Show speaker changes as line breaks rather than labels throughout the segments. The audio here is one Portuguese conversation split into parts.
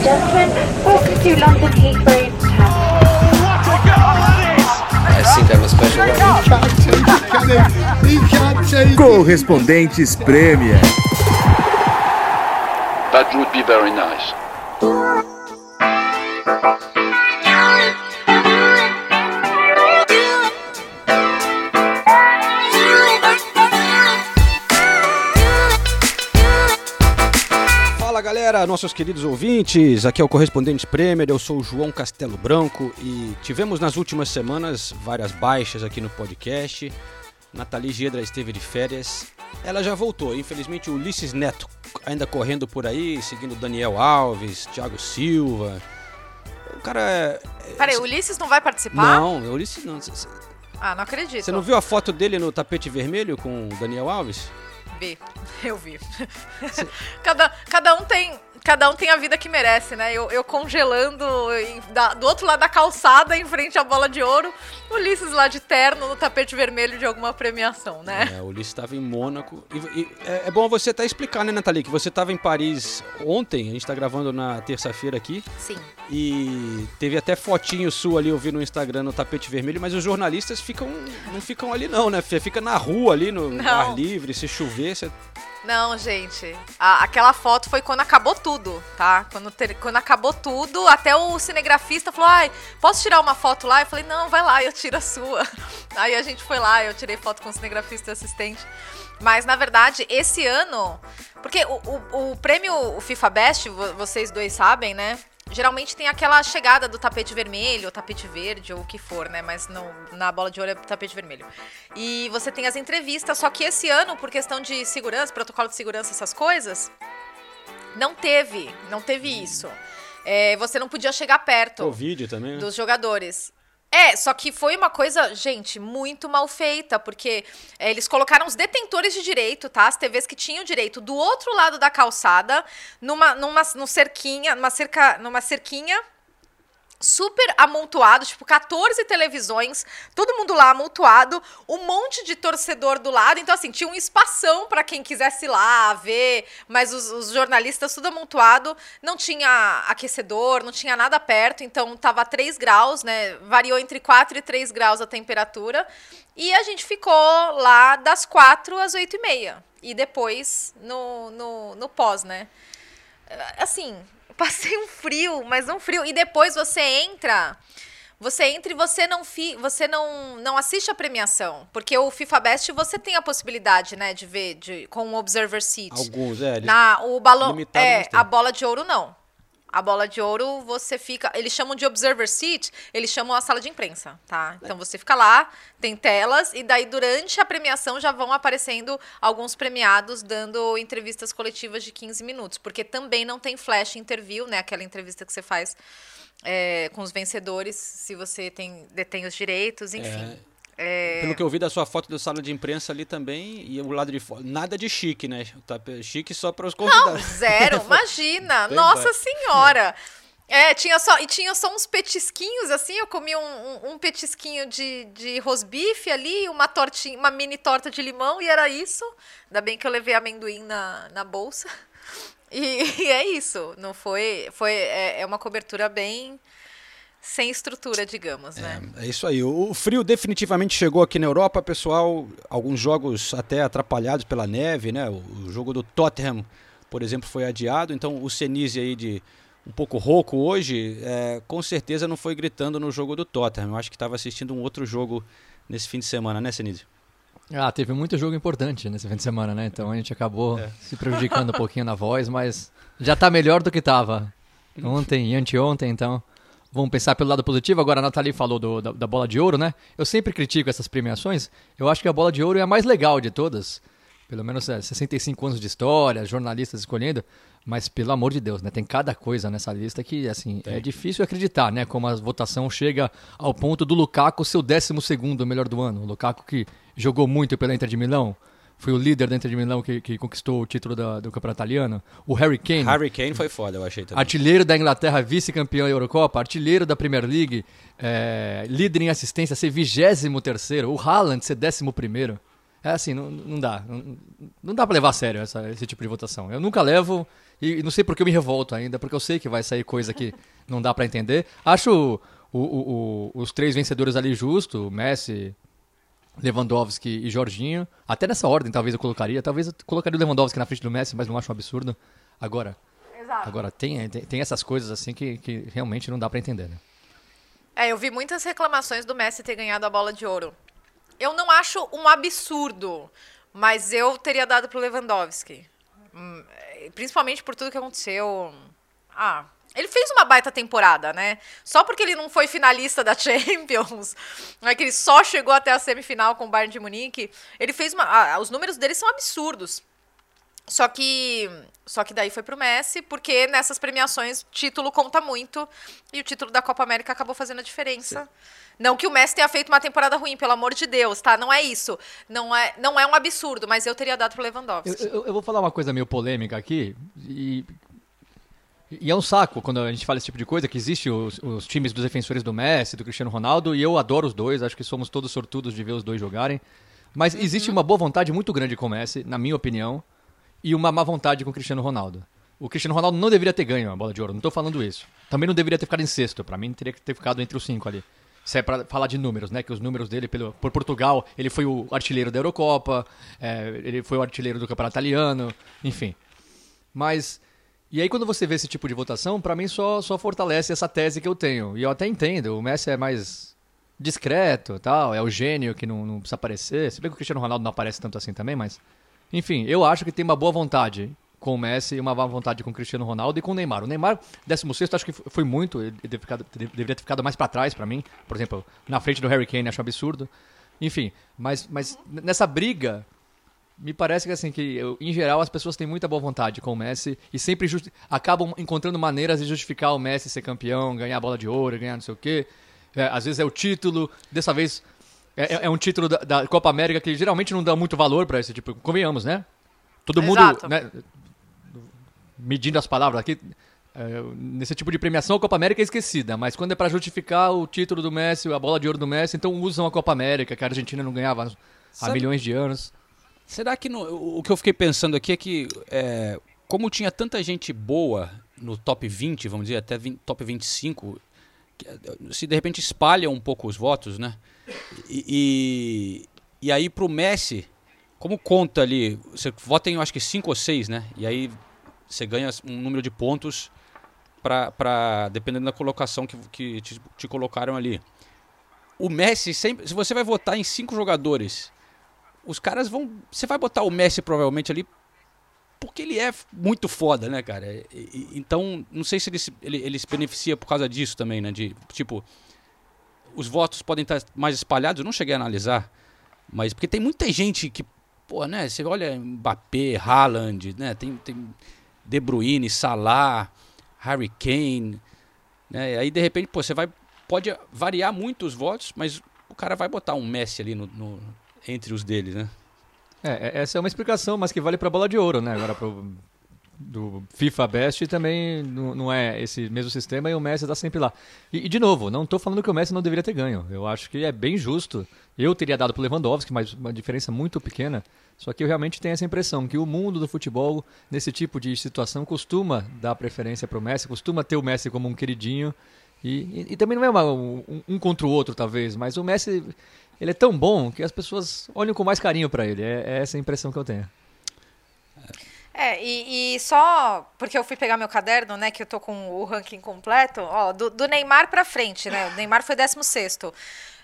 and gentlemen, welcome to London Heathrow
I think I'm a special one.
Correspondentes Premier.
That would be very nice.
Galera, nossos queridos ouvintes, aqui é o Correspondente Premier, eu sou o João Castelo Branco e tivemos nas últimas semanas várias baixas aqui no podcast. Nathalie Gedra esteve de férias, ela já voltou, infelizmente o Ulisses Neto ainda correndo por aí, seguindo Daniel Alves, Thiago Silva. O cara é.
Peraí, o Ulisses não vai participar?
Não, o Ulisses não. Você
Ah, não acredito.
não viu a foto dele no tapete vermelho com o Daniel Alves?
Eu vi. cada, cada um tem. Cada um tem a vida que merece, né? Eu, eu congelando em- da- do outro lado da calçada, em frente à bola de ouro, Ulisses lá de terno no tapete vermelho de alguma premiação, né?
É, o Ulisses estava em Mônaco. E, e é, é bom você até explicar, né, Nathalie, que você estava em Paris ontem, a gente está gravando na terça-feira aqui,
Sim.
e teve até fotinho sua ali, eu vi no Instagram, no tapete vermelho, mas os jornalistas ficam não ficam ali não, né? Fica na rua ali, no
Não.
ar livre, se chover, você...
Não, gente. a- aquela foto foi quando acabou tudo, tá? Quando, ter- quando acabou tudo, até o cinegrafista falou: ai, posso tirar uma foto lá? Eu falei: não, vai lá, eu tiro a sua. Aí a gente foi lá, eu tirei foto com o cinegrafista e assistente. Mas, na verdade, esse ano. Porque o, o, o prêmio FIFA Best, vo- vocês dois sabem, né? Geralmente tem aquela chegada do tapete vermelho, ou tapete verde, ou o que for, né? Mas não, na bola de ouro é tapete vermelho. E você tem as entrevistas, só que esse ano, por questão de segurança, protocolo de segurança, essas coisas, não teve, não teve isso. É, você não podia chegar perto
O vídeo também, né?
dos jogadores. É, só que foi uma coisa, gente, muito mal feita, porque é, eles colocaram os detentores de direito, tá? As TVs que tinham direito do outro lado da calçada, numa, numa, num cerquinha, numa cerca, numa cerquinha super amontoado, tipo 14 televisões, todo mundo lá amontoado, um monte de torcedor do lado, então assim, tinha um espação para quem quisesse ir lá ver, mas os, os jornalistas tudo amontoado, não tinha aquecedor, não tinha nada perto, então tava 3 graus, né, variou entre 4 e 3 graus a temperatura, e a gente ficou lá das 4 às 8 e meia, e depois no, no, no pós, né, assim, passei um frio, mas um frio. E depois você entra, você entra e você não fi, você não, não assiste a premiação, porque o FIFA Best você tem a possibilidade, né, de ver de, com o Observer Seat.
Alguns, é.
Na o balão é a bola de ouro não. A bola de ouro você fica, eles chamam de observer seat, eles chamam a sala de imprensa, tá? Então você fica lá, tem telas e daí durante a premiação já vão aparecendo alguns premiados dando entrevistas coletivas de 15 minutos, porque também não tem flash interview, né? Aquela entrevista que você faz é, com os vencedores, se você tem detém os direitos, enfim. É,
Pelo que eu vi da sua foto da sala de imprensa ali também, e o lado de fora. Nada de chique, né? Tá chique só para os
Não,
convidados.
zero, imagina. Nossa senhora. É, tinha só, e tinha só uns petisquinhos, assim, eu comi um, um- um petisquinho de, de rosbife ali, uma tortinha, uma mini torta de limão, e era isso. Ainda bem que eu levei amendoim na, na bolsa. E, e é isso, não foi, foi, é, é uma cobertura bem sem estrutura, digamos, né?
É isso aí. O frio definitivamente chegou aqui na Europa, pessoal. Alguns jogos até atrapalhados pela neve, né? O o jogo do Tottenham, por exemplo, foi adiado. Então o Senise aí de um pouco rouco hoje, é, com certeza não foi gritando no jogo do Tottenham. Eu acho que estava assistindo um outro jogo nesse fim de semana, né, Senise?
Ah, teve muito jogo importante nesse fim de semana, né? Então a gente acabou
É.
se prejudicando um pouquinho na voz, mas já tá melhor do que tava ontem e anteontem, então vamos pensar pelo lado positivo. Agora a Nathalie falou do- da, da bola de ouro, né? Eu sempre critico essas premiações. Eu acho que a bola de ouro é a mais legal de todas. Pelo menos é, 65 anos de história, jornalistas escolhendo. Mas pelo amor de Deus, né? Tem cada coisa nessa lista que, assim, é difícil acreditar, né? Como a votação chega ao ponto do Lukaku ser o 12 segundo melhor do ano. O Lukaku que jogou muito pela Inter de Milão, foi o líder da Inter de Milão que, que conquistou o título da- do campeonato italiano. O Harry Kane,
Harry Kane foi foda, eu achei também.
artilheiro da Inglaterra, vice-campeão da Eurocopa, artilheiro da Premier League, é, líder em assistência, ser 23 terceiro. O Haaland ser 11 primeiro. É assim, não, não dá. Não, não dá pra levar a sério essa- esse tipo de votação. Eu nunca levo e, não sei porque eu me revolto ainda, porque eu sei que vai sair coisa que não dá pra entender. Acho o- o- o- os três vencedores ali justo, Messi, Lewandowski e Jorginho. Até nessa ordem talvez eu colocaria. Talvez eu colocaria o Lewandowski na frente do Messi, mas não acho um absurdo. Agora,
Exato.
agora tem, tem, tem essas coisas assim que, que realmente não dá pra entender, né?
É, eu vi muitas reclamações do Messi ter ganhado a bola de ouro. Eu não acho um absurdo, mas eu teria dado pro Lewandowski. Hum, é, Principalmente por tudo que aconteceu. Ah, ele fez uma baita temporada, né? Só porque ele não foi finalista da Champions, né, que ele só chegou até a semifinal com o Bayern de Munique, ele fez uma. ah, os números dele são absurdos. Só que, só que daí foi pro Messi, porque nessas premiações título conta muito e o título da Copa América acabou fazendo a diferença. Não que o Messi tenha feito uma temporada ruim, pelo amor de Deus, tá? Não é isso. Não é, não é um absurdo, mas eu teria dado pro
Eu,
Lewandowski.
eu- eu vou falar uma coisa meio polêmica aqui, e, e é um saco quando a gente fala esse tipo de coisa, que existe os, os times dos defensores do Messi, do Cristiano Ronaldo, e eu adoro os dois, acho que somos todos sortudos de ver os dois jogarem. Mas existe uma boa vontade muito grande com o Messi, na minha opinião, e uma má vontade com o Cristiano Ronaldo. O Cristiano Ronaldo não deveria ter ganho a bola de ouro, não tô falando isso. Também não deveria ter ficado em sexto, pra mim teria que ter ficado entre os cinco ali. Se é pra falar de números, né? Que os números dele pelo, por Portugal, ele foi o artilheiro da Eurocopa, é, ele foi o artilheiro do Campeonato Italiano, enfim. Mas. E aí, quando você vê esse tipo de votação, pra mim só, só fortalece essa tese que eu tenho. E eu até entendo, o Messi é mais discreto tal, é o gênio que não, não precisa aparecer. Se bem que o Cristiano Ronaldo não aparece tanto assim também, mas. Enfim, eu acho que tem uma boa vontade com o Messi e uma má vontade com o Cristiano Ronaldo e com o Neymar. O Neymar, 16 acho que foi muito, ele deveria, ter ficado mais pra trás pra mim. Por exemplo, na frente do Harry Kane, acho um absurdo. Enfim, mas, mas nessa briga, me parece que assim que eu- em geral as pessoas têm muita boa vontade com o Messi e sempre justi- acabam encontrando maneiras de justificar o Messi ser campeão, ganhar a bola de ouro, ganhar não sei o quê. É, às vezes é o título, dessa vez é, é- é um título da, da Copa América que geralmente não dá muito valor pra esse tipo, convenhamos, né? Todo mundo, né, medindo as palavras aqui, é, nesse tipo de premiação a Copa América é esquecida, mas quando é pra justificar o título do Messi, a bola de ouro do Messi, então usam a Copa América, que a Argentina não ganhava há
Sabe-
milhões de anos.
Será que no- o que eu fiquei pensando aqui é que, é, como tinha tanta gente boa no top 20, vamos dizer, até 20 top 25, que, eh, se de repente espalha um pouco os votos, né? E, e, e aí pro Messi, como conta ali, você vota em acho que 5 ou 6, né? E aí você ganha um número de pontos pra, dependendo da colocação que, que te, te colocaram ali. O Messi sempre, se você vai votar em cinco jogadores, os caras vão. Você vai botar o Messi provavelmente ali porque ele é muito foda, né, cara? E- então, não sei se ele se, ele, ele se beneficia por causa disso também, né? De, tipo, os votos podem estar mais espalhados, eu não cheguei a analisar, mas porque tem muita gente que, pô, né? Você olha Mbappé, Haaland, né? Tem, tem De Bruyne, Salah, Harry Kane, né? E aí, de repente, pô, você vai. Pode variar muito os votos, mas o cara vai botar um Messi ali no, no- entre os deles, né?
É, é- essa é uma explicação, mas que vale pra bola de ouro, né? Agora pro do FIFA Best também não, não é esse mesmo sistema e o Messi tá sempre lá. E, e, de novo, não tô falando que o Messi não deveria ter ganho. Eu acho que é bem justo. Eu teria dado pro Lewandowski, mas uma diferença muito pequena. Só que eu realmente tenho essa impressão que o mundo do futebol, nesse tipo de situação, costuma dar preferência pro Messi, costuma ter o Messi como um queridinho. E, e- e também não é uma- um, um contra o outro, talvez, mas o Messi ele é tão bom que as pessoas olham com mais carinho pra ele. É, é essa a impressão que eu tenho.
É, e, e só porque eu fui pegar meu caderno, né, que eu tô com o ranking completo, ó, do, do Neymar pra frente, né? O Neymar foi 16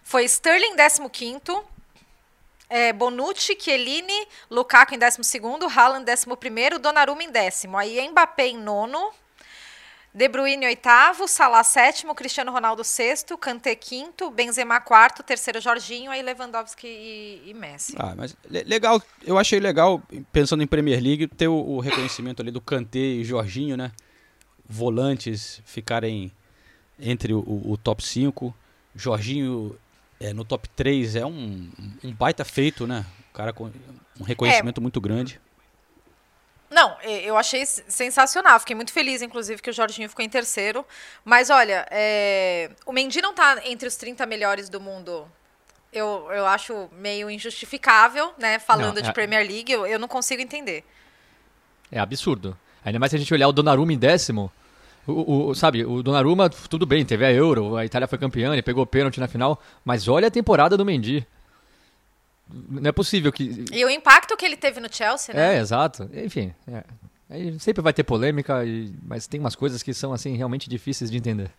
Foi Sterling 15 é, Bonucci, Chiellini, Lukaku em 12 Haaland 11 Donnarumma em décimo. Aí Mbappé em nono, De Bruyne oitavo, Salah sétimo, Cristiano Ronaldo sexto, Kanté quinto, Benzema quarto, terceiro Jorginho, aí Lewandowski e, e Messi.
Ah, mas le- legal, eu achei legal, pensando em Premier League, ter o, o reconhecimento ali do Kanté e Jorginho, né? Volantes ficarem entre o, o- top 5. Jorginho é, no top 3 é um, um baita feito, né? O cara com um reconhecimento muito grande.
Não, eu achei sensacional. Fiquei muito feliz, inclusive, que o Jorginho ficou em terceiro. Mas olha, é, o Mendy não tá entre os 30 melhores do mundo eu, eu acho meio injustificável, né? Falando
Não,
de
é-
Premier League, eu, eu não consigo entender.
É absurdo. Ainda mais se a gente olhar o Donnarumma em décimo. O, o- sabe, o Donnarumma, tudo bem, teve a Euro, a Itália foi campeã, ele pegou pênalti na final, mas olha a temporada do Mendy. Não é possível que...
E o impacto que ele teve no Chelsea, né?
É, exato. Enfim, é. Aí sempre vai ter polêmica, e- mas tem umas coisas que são, assim, realmente difíceis de entender.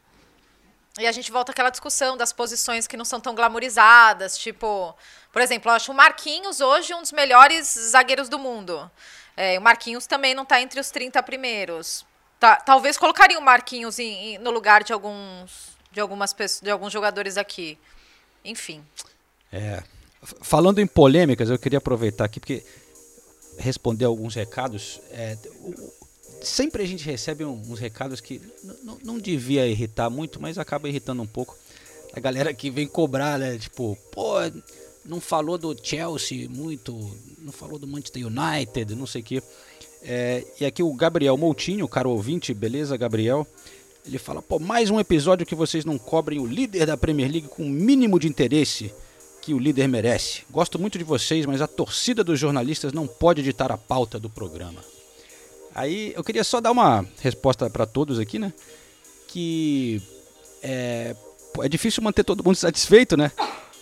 E a gente volta àquela discussão das posições que não são tão glamorizadas, tipo, por exemplo, eu acho o Marquinhos hoje um dos melhores zagueiros do mundo. É, o Marquinhos também não está entre os 30 primeiros. Tá- talvez colocaria o Marquinhos em- em- no lugar de alguns de algumas pessoas, de alguns jogadores aqui. Enfim.
É. Falando em polêmicas, eu queria aproveitar aqui porque responder alguns recados. é, sempre a gente recebe uns recados que não devia irritar muito, mas acaba irritando um pouco. A galera que vem cobrar, né? Tipo, pô, não falou do Chelsea muito, não falou do Manchester United, não sei o quê. É, e aqui o Gabriel Moutinho, caro ouvinte, beleza, Gabriel? Ele fala, pô, mais um episódio que vocês não cobrem o líder da Premier League com o mínimo de interesse que o líder merece. Gosto muito de vocês, mas a torcida dos jornalistas não pode ditar a pauta do programa. Aí eu queria só dar uma resposta para todos aqui, né? Que é, é difícil manter todo mundo satisfeito, né?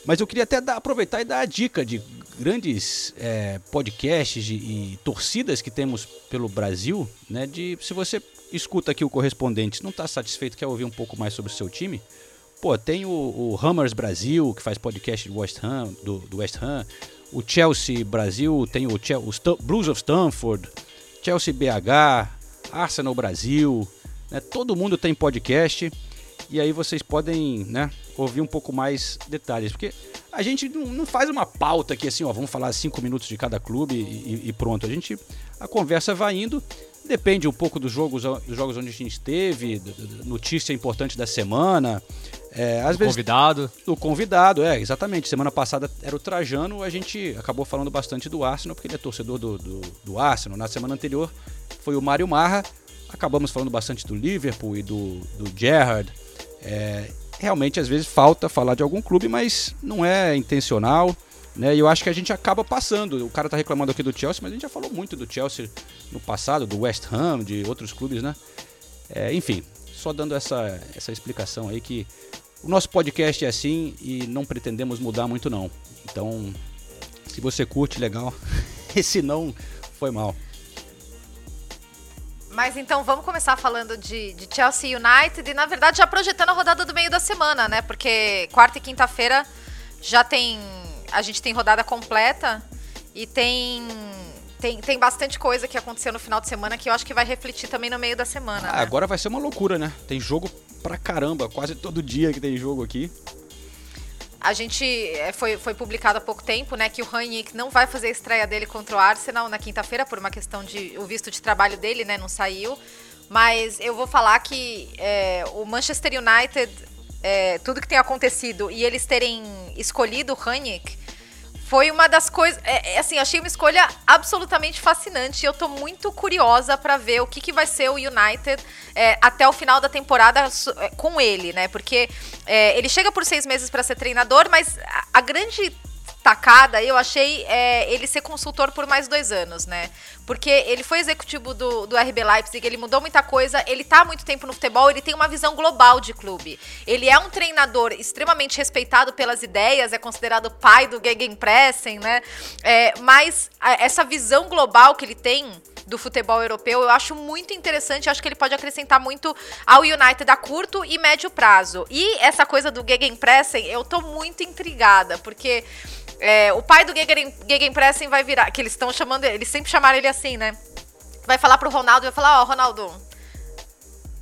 Mas eu queria até dar- aproveitar e dar a dica de grandes é, podcasts de- e torcidas que temos pelo Brasil, né? De se você escuta aqui o correspondente, não está satisfeito, quer ouvir um pouco mais sobre o seu time, Pô, tem o, o Hammers Brasil, que faz podcast do West Ham, do, do West Ham. O Chelsea Brasil, tem o, o Blues of Stanford, Chelsea BH, Arsenal Brasil. Né? Todo mundo tem podcast. E aí vocês podem né, ouvir um pouco mais detalhes. Porque a gente não, faz uma pauta aqui assim, ó, vamos falar cinco minutos de cada clube e- e pronto. A gente. A conversa vai indo. Depende um pouco dos jogos, dos jogos onde a gente esteve, notícia importante da semana. É, às vezes
Convidado.
o convidado, é, exatamente. Semana passada era o Trajano, a gente acabou falando bastante do Arsenal, porque ele é torcedor do, do, do Arsenal. Na semana anterior foi o Mário Marra, acabamos falando bastante do Liverpool e do, do Gerrard. É, realmente, às vezes, falta falar de algum clube, mas não é intencional. Né? E eu acho que a gente acaba passando. O cara tá reclamando aqui do Chelsea, mas a gente já falou muito do Chelsea no passado, do West Ham, de outros clubes, né? É, enfim, só dando essa, essa explicação aí que o nosso podcast é assim e não pretendemos mudar muito não. Então, se você curte, legal. E se não, foi mal.
Mas então vamos começar falando de, de Chelsea United e, na verdade, já projetando a rodada do meio da semana, né? Porque quarta e quinta-feira já tem. A gente tem rodada completa e tem. Tem, tem bastante coisa que aconteceu no final de semana que eu acho que vai refletir também no meio da semana.
Ah,
né?
agora vai ser uma loucura, né? Tem jogo pra caramba, quase todo dia que tem jogo aqui.
A gente é, foi, foi publicado há pouco tempo, né, que o Rangnick não vai fazer a estreia dele contra o Arsenal na quinta-feira por uma questão de o visto de trabalho dele, né, não saiu. Mas eu vou falar que é, o Manchester United, é, tudo que tem acontecido e eles terem escolhido o Rangnick foi uma das coisas. É, é, assim, achei uma escolha absolutamente fascinante. Eu tô muito curiosa pra ver o que, que vai ser o United é, até o final da temporada é, com ele, né? Porque é, ele chega por seis meses pra ser treinador, mas a, a grande tacada eu achei é, ele ser consultor por mais dois anos, né? Porque ele foi executivo do, do RB Leipzig, ele mudou muita coisa, ele tá há muito tempo no futebol, ele tem uma visão global de clube. Ele é um treinador extremamente respeitado pelas ideias, é considerado pai do Gegenpressing, né? É, mas a- essa visão global que ele tem do futebol europeu, eu acho muito interessante, acho que ele pode acrescentar muito ao United a curto e médio prazo. E essa coisa do Gegenpressing, eu tô muito intrigada, porque é, o pai do Gegen, Gegenpressing vai virar, que eles estão chamando, eles sempre chamaram ele assim, né? Vai falar pro Ronaldo, vai falar, ó, Ronaldo,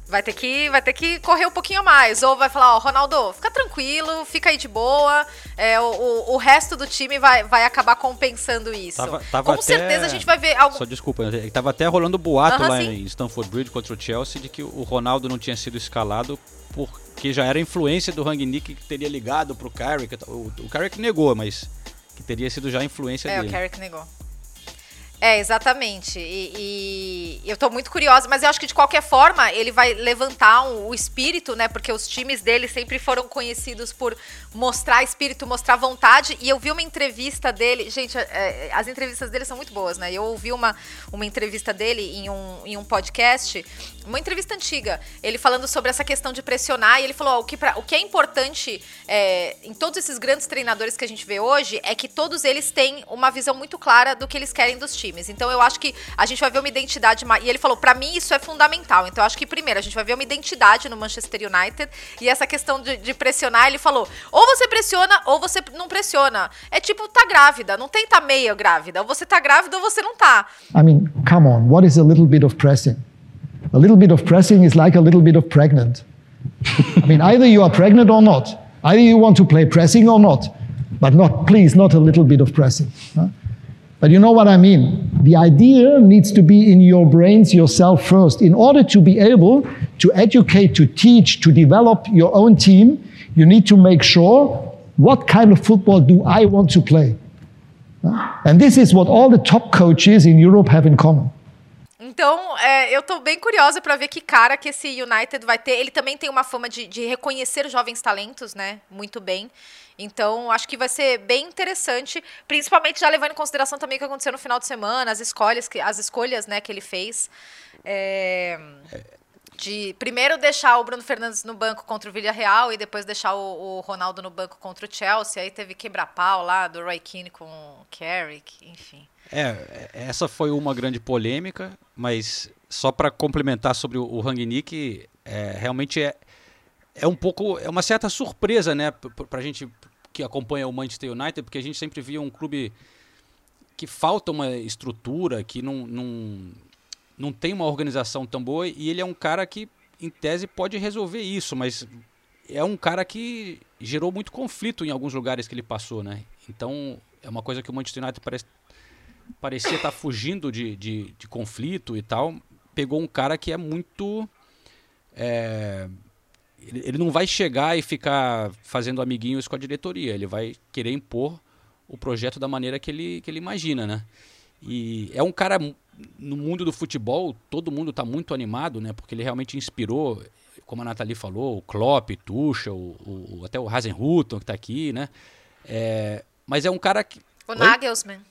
vai ter que vai ter que correr um pouquinho mais. Ou vai falar, ó, Ronaldo, fica tranquilo, fica aí de boa. É, o, o, o resto do time vai, vai acabar compensando isso.
Tava- tava
Com
até-
certeza a gente vai ver algo.
Só desculpa, né? tava até rolando boato
Aham,
lá
sim.
em Stamford Bridge contra o Chelsea de que o Ronaldo não tinha sido escalado porque já era influência do Rangnick que teria ligado pro Carrick. O, o Carrick negou, mas teria sido já influência
É,
dele.
o Carrick negou. É, exatamente. E, e eu tô muito curiosa, mas eu acho que de qualquer forma ele vai levantar um, o espírito, né? Porque os times dele sempre foram conhecidos por mostrar espírito, mostrar vontade. E eu vi uma entrevista dele, gente, é, as entrevistas dele são muito boas, né? Eu ouvi uma, uma entrevista dele em um, em um podcast, uma entrevista antiga, ele falando sobre essa questão de pressionar. E ele falou: ó, o, que pra, o que é importante é, em todos esses grandes treinadores que a gente vê hoje é que todos eles têm uma visão muito clara do que eles querem dos times times. Então eu acho que a gente vai ver uma identidade. E ele falou, para mim isso é fundamental. Então eu acho que primeiro a gente vai ver uma identidade no Manchester United e essa questão de, de pressionar. Ele falou, ou você pressiona ou você não pressiona. É tipo tá grávida, não tem tá meio grávida. Ou você tá grávida ou você não tá.
I mean, come on, what is a little bit of pressing? A little bit of pressing is like a little bit of pregnant. I mean, either you are pregnant or not. Either you want to play pressing or not. But not, please, not a little bit of pressing. Huh? But you know what I mean? The idea needs to be in your brains yourself first. In order to be able to educate, to teach, to develop your own team, you need to make sure what kind of football do I want to play? And this is what all the top coaches in Europe have in common.
Então, é, eu tô bem curiosa para ver que cara que esse United vai ter. Ele também tem uma fama de, de reconhecer jovens talentos, né? Muito bem. Então, acho que vai ser bem interessante, principalmente já levando em consideração também o que aconteceu no final de semana, as escolhas que, as escolhas né, que ele fez. É, de primeiro deixar o Bruno Fernandes no banco contra o Villarreal e depois deixar o, o Ronaldo no banco contra o Chelsea. Aí teve quebra-pau lá do Roy Keane com o Carrick, enfim.
É, essa foi uma grande polêmica, mas só para complementar sobre o, o Rangnick, é, realmente é, é um pouco, é uma certa surpresa, né, para a gente que acompanha o Manchester United, porque a gente sempre via um clube que falta uma estrutura, que não, não, não tem uma organização tão boa, e ele é um cara que, em tese, pode resolver isso, mas é um cara que gerou muito conflito em alguns lugares que ele passou, né? Então, é uma coisa que o Manchester United parece, parecia estar tá fugindo de, de, de conflito e tal. Pegou um cara que é muito. É, ele não vai chegar e ficar fazendo amiguinhos com a diretoria, ele vai querer impor o projeto da maneira que ele, que ele imagina, né? E é um cara no mundo do futebol, todo mundo está muito animado, né? Porque ele realmente inspirou, como a Nathalie falou, o Klopp, Tuchel, o, o, até o Hasenhutton que está aqui, né? É, mas é um cara que...
O Oi?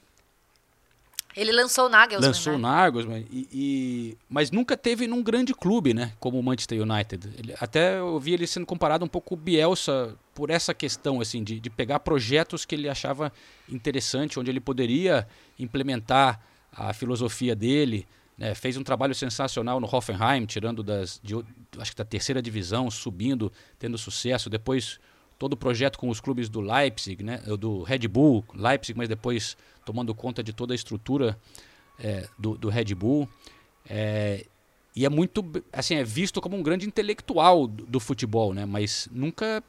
Ele lançou o Nagelsmann.
Lançou
né?
o Nagelsmann, e, e, mas nunca teve num grande clube, né? Como o Manchester United. Ele, até eu vi ele sendo comparado um pouco com o Bielsa por essa questão, assim, de, de pegar projetos que ele achava interessante, onde ele poderia implementar a filosofia dele. Né? Fez um trabalho sensacional no Hoffenheim, tirando das, de, acho que da terceira divisão, subindo, tendo sucesso. Depois todo o projeto com os clubes do Leipzig, né? Do Red Bull, Leipzig, mas depois tomando conta de toda a estrutura é, do, do, Red Bull. É, e é muito, assim, é visto como um grande intelectual do, do, futebol, né? Mas nunca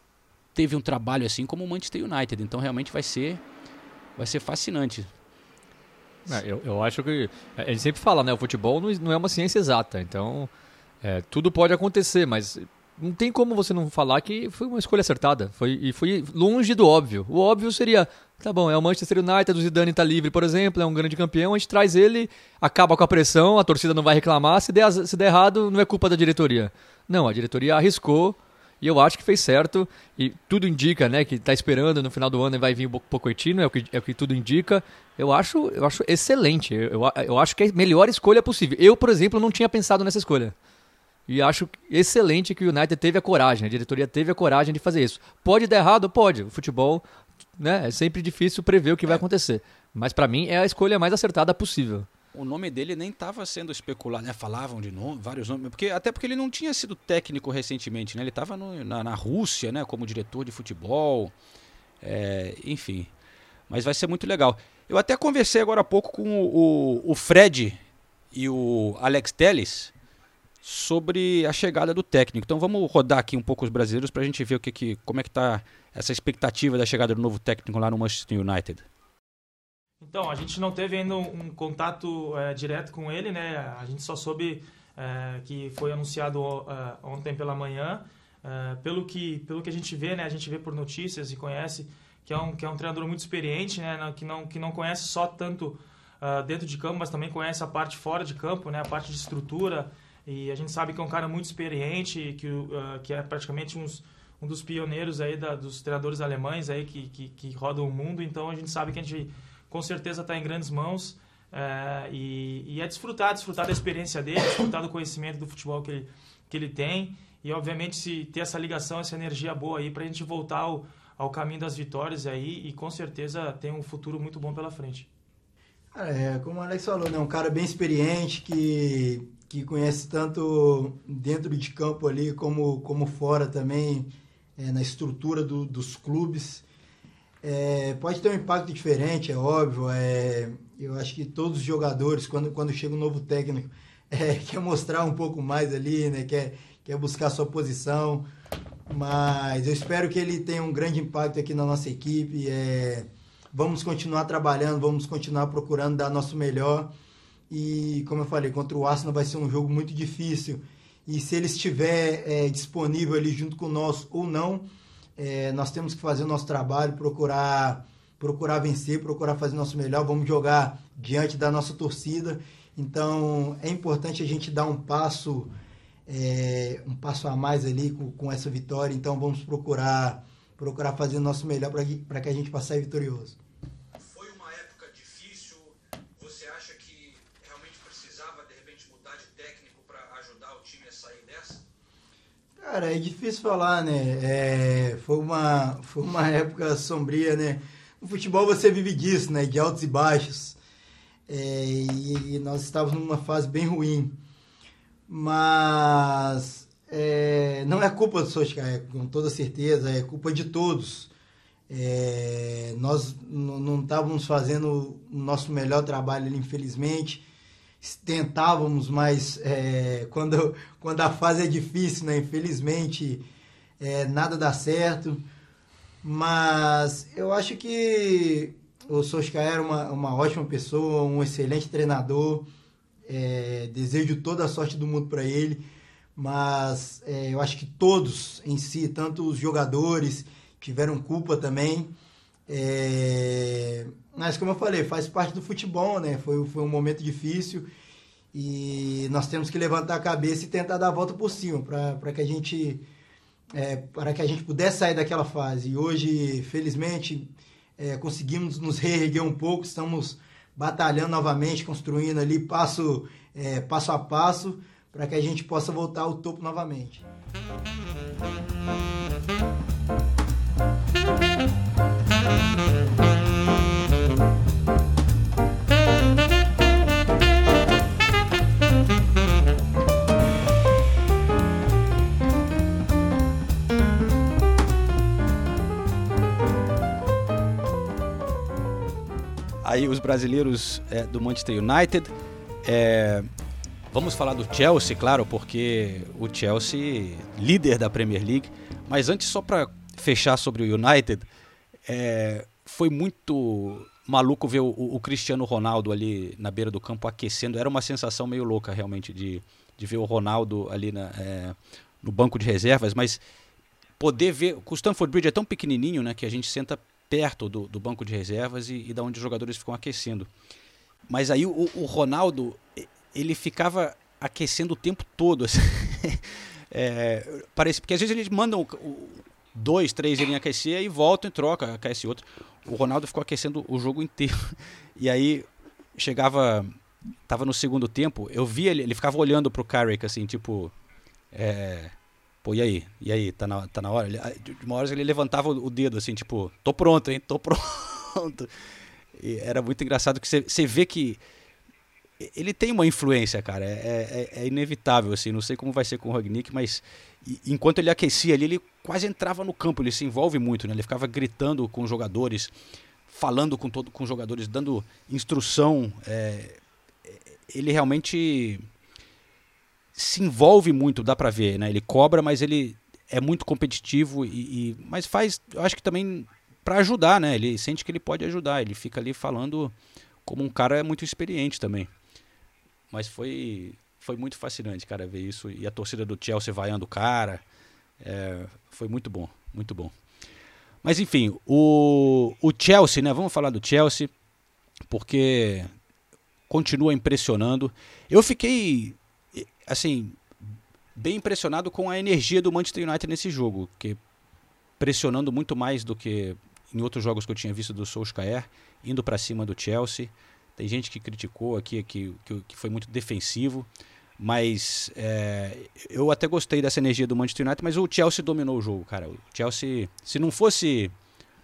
teve um trabalho assim como o Manchester United. Então realmente vai ser, vai ser fascinante.
É, eu, eu acho que a gente sempre fala, né? O futebol não, não é uma ciência exata. Então é, tudo pode acontecer, mas não tem como você não falar que foi uma escolha acertada. Foi, e foi longe do óbvio. O óbvio seria, tá bom, é o Manchester United, o Zidane está livre, por exemplo, é um grande campeão, a gente traz ele, acaba com a pressão, a torcida não vai reclamar, se der, se der errado, não é culpa da diretoria. Não, a diretoria arriscou e eu acho que fez certo. E tudo indica, né, que está esperando no final do ano e vai vir o Pochettino, é o que, é o que tudo indica. Eu acho, eu acho excelente. Eu, eu acho que é a melhor escolha possível. Eu, por exemplo, não tinha pensado nessa escolha. E acho excelente que o United teve a coragem, a diretoria teve a coragem de fazer isso. Pode dar errado? Pode. O futebol né, é sempre difícil prever o que é. vai acontecer. Mas para mim é a escolha mais acertada possível.
O nome dele nem estava sendo especulado, né? Falavam de nome, vários nomes, porque até porque ele não tinha sido técnico recentemente, né? Ele estava na, na, Rússia, né? Como diretor de futebol, é, enfim. Mas vai ser muito legal. Eu até conversei agora há pouco com o, o, o Fred e o Alex Telles sobre a chegada do técnico. Então vamos rodar aqui um pouco os brasileiros para a gente ver o que, que, como é que está essa expectativa da chegada do novo técnico lá no Manchester United.
Então, a gente não teve ainda um, contato é, direto com ele, né? A gente só soube é, que foi anunciado é, ontem pela manhã. pelo, que, pelo que a gente vê, né? A gente vê por notícias e conhece que é um, que é um treinador muito experiente, né? Que não, que não conhece só tanto dentro de campo, mas também conhece a parte fora de campo, né? A parte de estrutura. E a gente sabe que é um cara muito experiente, que, uh, que é praticamente uns, um dos pioneiros aí da, dos treinadores alemães aí que, que, que, rodam o mundo. Então a gente sabe que a gente com certeza está em grandes mãos. Uh, e, e, é desfrutar, desfrutar da experiência dele, desfrutar do conhecimento do futebol que ele, que ele tem. E obviamente se ter essa ligação, essa energia boa aí para a gente voltar ao, ao caminho das vitórias aí e com certeza tem um futuro muito bom pela frente.
É, como o Alex falou, né? Um cara bem experiente que, que conhece tanto dentro de campo ali como, como fora também, é, na estrutura do, dos clubes. É, pode ter um impacto diferente, é óbvio. É, eu acho que todos os jogadores, quando, quando chega um novo técnico, é, quer mostrar um pouco mais ali, né? Quer, quer buscar sua posição. Mas eu espero que ele tenha um grande impacto aqui na nossa equipe. É, vamos continuar trabalhando, vamos continuar procurando dar nosso melhor. E, como eu falei, contra o Arsenal vai ser um jogo muito difícil. E se ele estiver é, disponível ali junto com nós ou não, é, nós temos que fazer o nosso trabalho, procurar, procurar vencer, procurar fazer o nosso melhor. Vamos jogar diante da nossa torcida. Então, é importante a gente dar um passo, é, um passo a mais ali com, com essa vitória. Então, vamos procurar, procurar fazer o nosso melhor para que a gente sair vitorioso. Cara, é difícil falar, né? É, foi, uma, foi uma época sombria, né? No futebol você vive disso, né? De altos e baixos. É, e, e, nós estávamos numa fase bem ruim. Mas é, não é culpa do Solskjaer, com toda certeza, é culpa de todos. É, nós não estávamos fazendo o nosso melhor trabalho infelizmente tentávamos, mas é, quando, quando a fase é difícil, né? Infelizmente, é, nada dá certo. Mas eu acho que o Solskjaer é uma, uma ótima pessoa, um excelente treinador. É, desejo toda a sorte do mundo para ele, mas é, eu acho que todos em si, tanto os jogadores, tiveram culpa também. É, mas como eu falei, faz parte do futebol, né? Foi, foi um momento difícil e nós temos que levantar a cabeça e tentar dar a volta por cima para que a gente é, para que a gente pudesse sair daquela fase. E hoje, felizmente, é, conseguimos nos reerguer um pouco, estamos batalhando novamente, construindo ali passo, é, passo a passo para que a gente possa voltar ao topo novamente.
Aí os brasileiros é, do Manchester United. É, vamos falar do Chelsea, claro, porque o Chelsea, líder da Premier League. Mas antes, só para fechar sobre o United, é, foi muito maluco ver o, o, Cristiano Ronaldo ali na beira do campo aquecendo. Era uma sensação meio louca, realmente, de, de ver o Ronaldo ali na, é, no banco de reservas, mas poder ver. O Stanford Bridge é tão pequenininho né, que a gente senta perto do, do banco de reservas e, e da onde os jogadores ficam aquecendo. Mas aí o, o Ronaldo, ele ficava aquecendo o tempo todo. Assim. é, parece, porque às vezes eles mandam dois, três irem aquecer e voltam e troca, aquece outro. O Ronaldo ficou aquecendo o jogo inteiro. E aí chegava, tava no segundo tempo, eu vi ele, ele ficava olhando pro Carrick assim, tipo, é, Pô, e aí? E aí? Tá na, tá na hora? Ele, de uma hora ele levantava o dedo assim, tipo, tô pronto, hein? Tô pronto. E era muito engraçado que você vê que ele tem uma influência, cara. É, é, é, inevitável, assim. Não sei como vai ser com o Ragnick, mas enquanto ele aquecia ali, ele quase entrava no campo. Ele se envolve muito, né? Ele ficava gritando com os jogadores, falando com, todo, com os jogadores, dando instrução. É, ele realmente se envolve muito, dá para ver, né? Ele cobra, mas ele é muito competitivo e, e mas faz, eu acho que também para ajudar, né? Ele sente que ele pode ajudar, ele fica ali falando como um cara muito experiente também. Mas foi foi muito fascinante, cara, ver isso e a torcida do Chelsea vaiando o cara. É, foi muito bom, muito bom. Mas enfim, o, o Chelsea, né? Vamos falar do Chelsea, porque continua impressionando. Eu fiquei, assim, bem impressionado com a energia do Manchester United nesse jogo, que pressionando muito mais do que em outros jogos que eu tinha visto do Solskjaer, indo para cima do Chelsea. Tem gente que criticou aqui que, que, que foi muito defensivo, mas é, eu até gostei dessa energia do Manchester United, mas o Chelsea dominou o jogo, cara. O Chelsea, se não fosse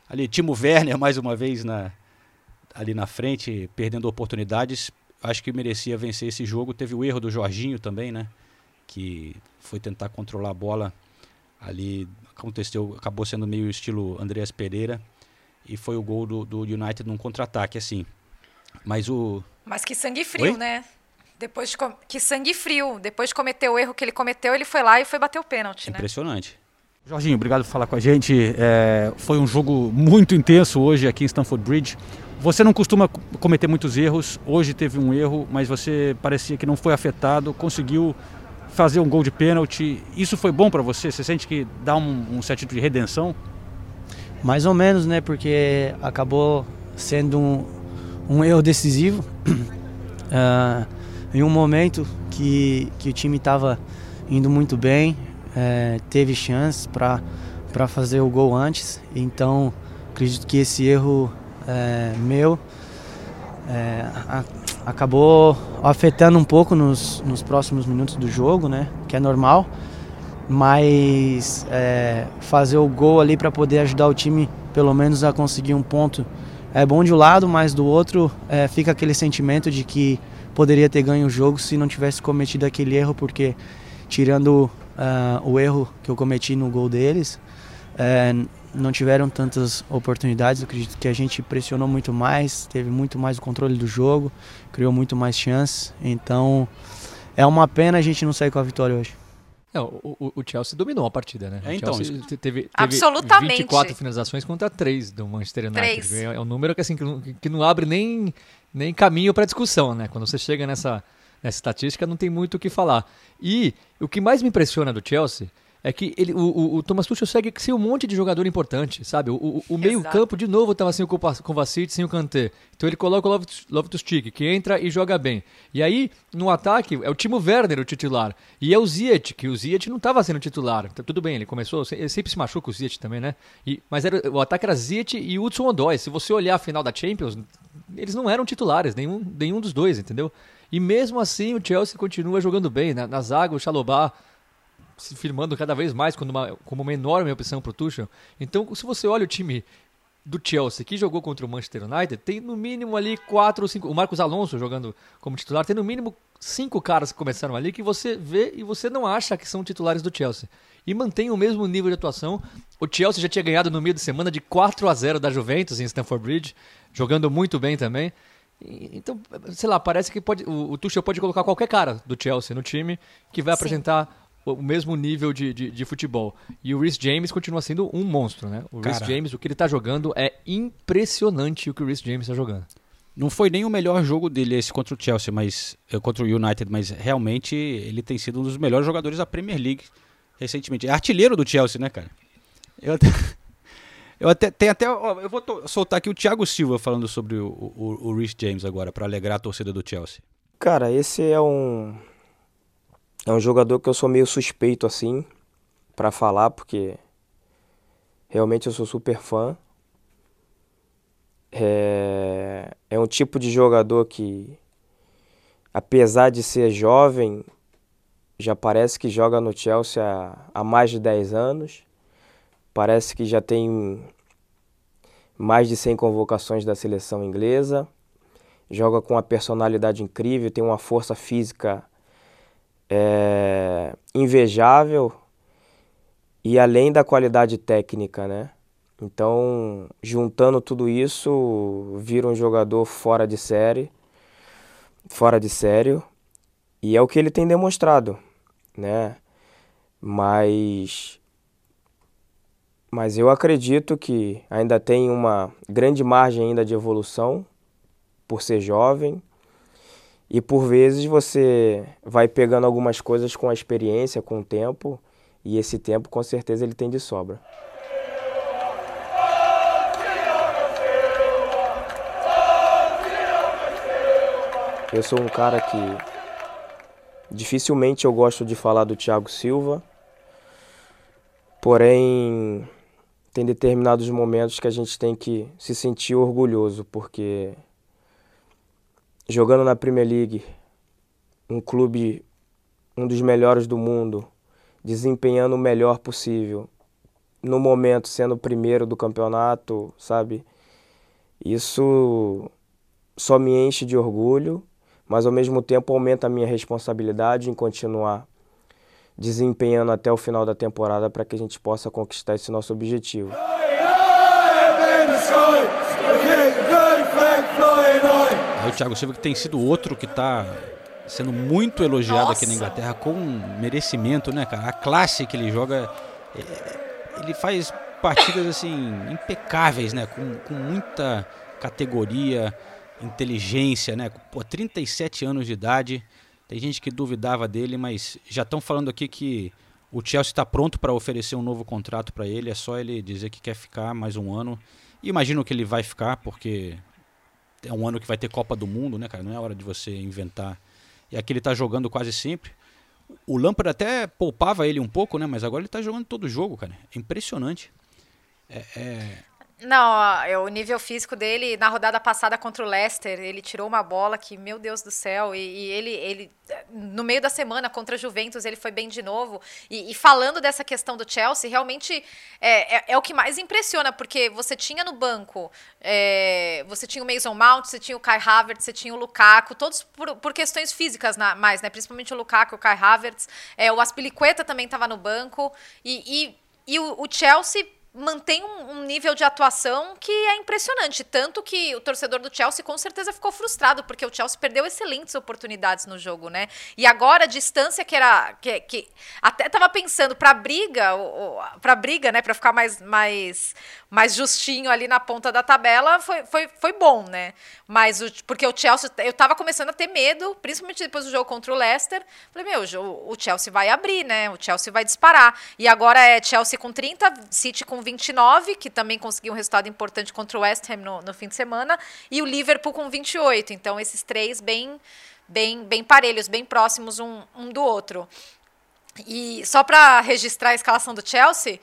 ali Timo Werner mais uma vez na, ali na frente, perdendo oportunidades, acho que merecia vencer esse jogo. Teve o erro do Jorginho também, né? Que foi tentar controlar a bola ali, aconteceu, acabou sendo meio estilo Andreas Pereira e foi o gol do, do United num contra-ataque, assim. Mas o.
Mas que sangue frio, Oi? né? Depois de com... Que sangue frio. Depois de cometer o erro que ele cometeu, ele foi lá e foi bater o pênalti,
né? Impressionante. Jorginho, obrigado por falar com a gente. É, foi um jogo muito intenso hoje aqui em Stamford Bridge. Você não costuma cometer muitos erros. Hoje teve um erro, mas você parecia que não foi afetado. Conseguiu fazer um gol de pênalti. Isso foi bom para você? Você sente que dá um, um certo tipo de redenção?
Mais ou menos, né? Porque acabou sendo um, um erro decisivo. uh, em um momento que, que o time estava indo muito bem, é, teve chances para fazer o gol antes. Então, acredito que esse erro é, meu é, a, acabou afetando um pouco nos, nos próximos minutos do jogo, né? Que é normal mas é, fazer o gol ali para poder ajudar o time pelo menos a conseguir um ponto é bom de um lado, mas do outro é, fica aquele sentimento de que poderia ter ganho o jogo se não tivesse cometido aquele erro, porque tirando uh, o erro que eu cometi no gol deles, é, não tiveram tantas oportunidades. Eu acredito que a gente pressionou muito mais, teve muito mais o controle do jogo, criou muito mais chances. Então é uma pena a gente não sair com a vitória hoje.
É, o, o, Chelsea dominou a partida, né?
É, então,
Chelsea teve, teve
Absolutamente.
24 finalizações contra 3 do Manchester United. É, é um número que, assim, que, não, que não abre nem, nem caminho para discussão, né? Quando você chega nessa, nessa estatística, não tem muito o que falar. E o que mais me impressiona do Chelsea é que ele, o, o, Thomas Tuchel segue sem um monte de jogador importante, sabe? O, o, o meio-campo, de novo, estava sem o Kovacic, sem o Kanté. Então ele coloca o Loftus-Cheek, que entra e joga bem. E aí, no ataque, é o Timo Werner o titular. E é o Ziyech, que o Ziyech não estava sendo titular. Então, tudo bem, ele começou, ele sempre se machuca o Ziyech também, né? E, mas era, o ataque era Ziyech e Hudson Odoi. Se você olhar a final da Champions, eles não eram titulares, nenhum, nenhum dos dois, entendeu? E mesmo assim, o Chelsea continua jogando bem. Na, na zaga, o Chalobah se firmando cada vez mais como uma, como uma enorme opção para o Tuchel. Então, se você olha o time do Chelsea que jogou contra o Manchester United, tem no mínimo ali quatro ou cinco. O Marcos Alonso jogando como titular, tem no mínimo cinco caras que começaram ali que você vê e você não acha que são titulares do Chelsea. E mantém o mesmo nível de atuação. O Chelsea já tinha ganhado no meio de semana de 4 a 0 da Juventus em Stamford Bridge, jogando muito bem também. Então, sei lá, parece que pode, o, o Tuchel pode colocar qualquer cara do Chelsea no time que vai Sim. apresentar o mesmo nível de, de, de, futebol. E o Rhys James continua sendo um monstro, né? O Rhys James, o que ele está jogando é impressionante o que o Rhys James está jogando.
Não foi nem o melhor jogo dele esse contra o Chelsea, mas eh, contra o United, mas realmente ele tem sido um dos melhores jogadores da Premier League recentemente. É artilheiro do Chelsea, né, cara? Eu até, eu até tenho até, ó, eu vou soltar aqui o Thiago Silva falando sobre o, o, o Rhys James agora para alegrar a torcida do Chelsea.
Cara, esse é um é um jogador que eu sou meio suspeito assim para falar, porque realmente eu sou super fã. É, é um tipo de jogador que, apesar de ser jovem, já parece que joga no Chelsea há, há mais de 10 anos. Parece que já tem mais de 100 convocações da seleção inglesa. Joga com uma personalidade incrível, tem uma força física é, invejável e além da qualidade técnica, né? Então, juntando tudo isso, vira um jogador fora de série, fora de sério, e é o que ele tem demonstrado, né? Mas mas eu acredito que ainda tem uma grande margem ainda de evolução por ser jovem, e por vezes você vai pegando algumas coisas com a experiência, com o tempo, e esse tempo com certeza ele tem de sobra. Eu sou um cara que dificilmente eu gosto de falar do Thiago Silva, porém tem determinados momentos que a gente tem que se sentir orgulhoso, porque jogando na Premier League, um clube, um dos melhores do mundo, desempenhando o melhor possível, no momento sendo o primeiro do campeonato, sabe? Isso só me enche de orgulho, mas ao mesmo tempo aumenta a minha responsabilidade em continuar desempenhando até o final da temporada para que a gente possa conquistar esse nosso objetivo.
Aí o Thiago Silva que tem sido outro que está sendo muito elogiado Nossa. aqui na Inglaterra com merecimento, né, cara? A classe que ele joga, é, ele faz partidas assim impecáveis, né? Com, com muita categoria, inteligência, né? Pô, 37 anos de idade. Tem gente que duvidava dele, mas já estão falando aqui que o Chelsea está pronto para oferecer um novo contrato para ele. É só ele dizer que quer ficar mais um ano. E imagino que ele vai ficar, porque é um ano que vai ter Copa do Mundo, né, cara? Não é hora de você inventar. E aqui ele está jogando quase sempre. O Lampard até poupava ele um pouco, né? Mas agora ele está jogando todo jogo, cara. É impressionante. É, é,
não, o nível físico dele na rodada passada contra o Leicester, ele tirou uma bola que, meu Deus do céu, e, e ele, ele, no meio da semana contra a Juventus, ele foi bem de novo. E, e falando dessa questão do Chelsea, realmente é, é, é, o que mais impressiona, porque você tinha no banco, é, você tinha o Mason Mount, você tinha o Kai Havertz, você tinha o Lukaku, todos por, por questões físicas na, mais, né? Principalmente o Lukaku, o Kai Havertz, é, o Aspilicueta também estava no banco, e, e, e o, o Chelsea mantém um, nível de atuação que é impressionante. Tanto que o torcedor do Chelsea com certeza ficou frustrado, porque o Chelsea perdeu excelentes oportunidades no jogo, né? E agora a distância que era. que, que até estava pensando para briga, para briga, né? Para ficar mais, mais, mais justinho ali na ponta da tabela, foi, foi, foi bom, né? Mas o, porque o Chelsea, eu estava começando a ter medo, principalmente depois do jogo contra o Leicester. Falei, meu, o, o Chelsea vai abrir, né? O Chelsea vai disparar. E agora é Chelsea com 30, City com 29, que também conseguiu um resultado importante contra o West Ham no, no fim de semana, e o Liverpool com 28. Então, esses três bem, bem, bem parelhos, bem próximos um, um do outro. E só para registrar a escalação do Chelsea,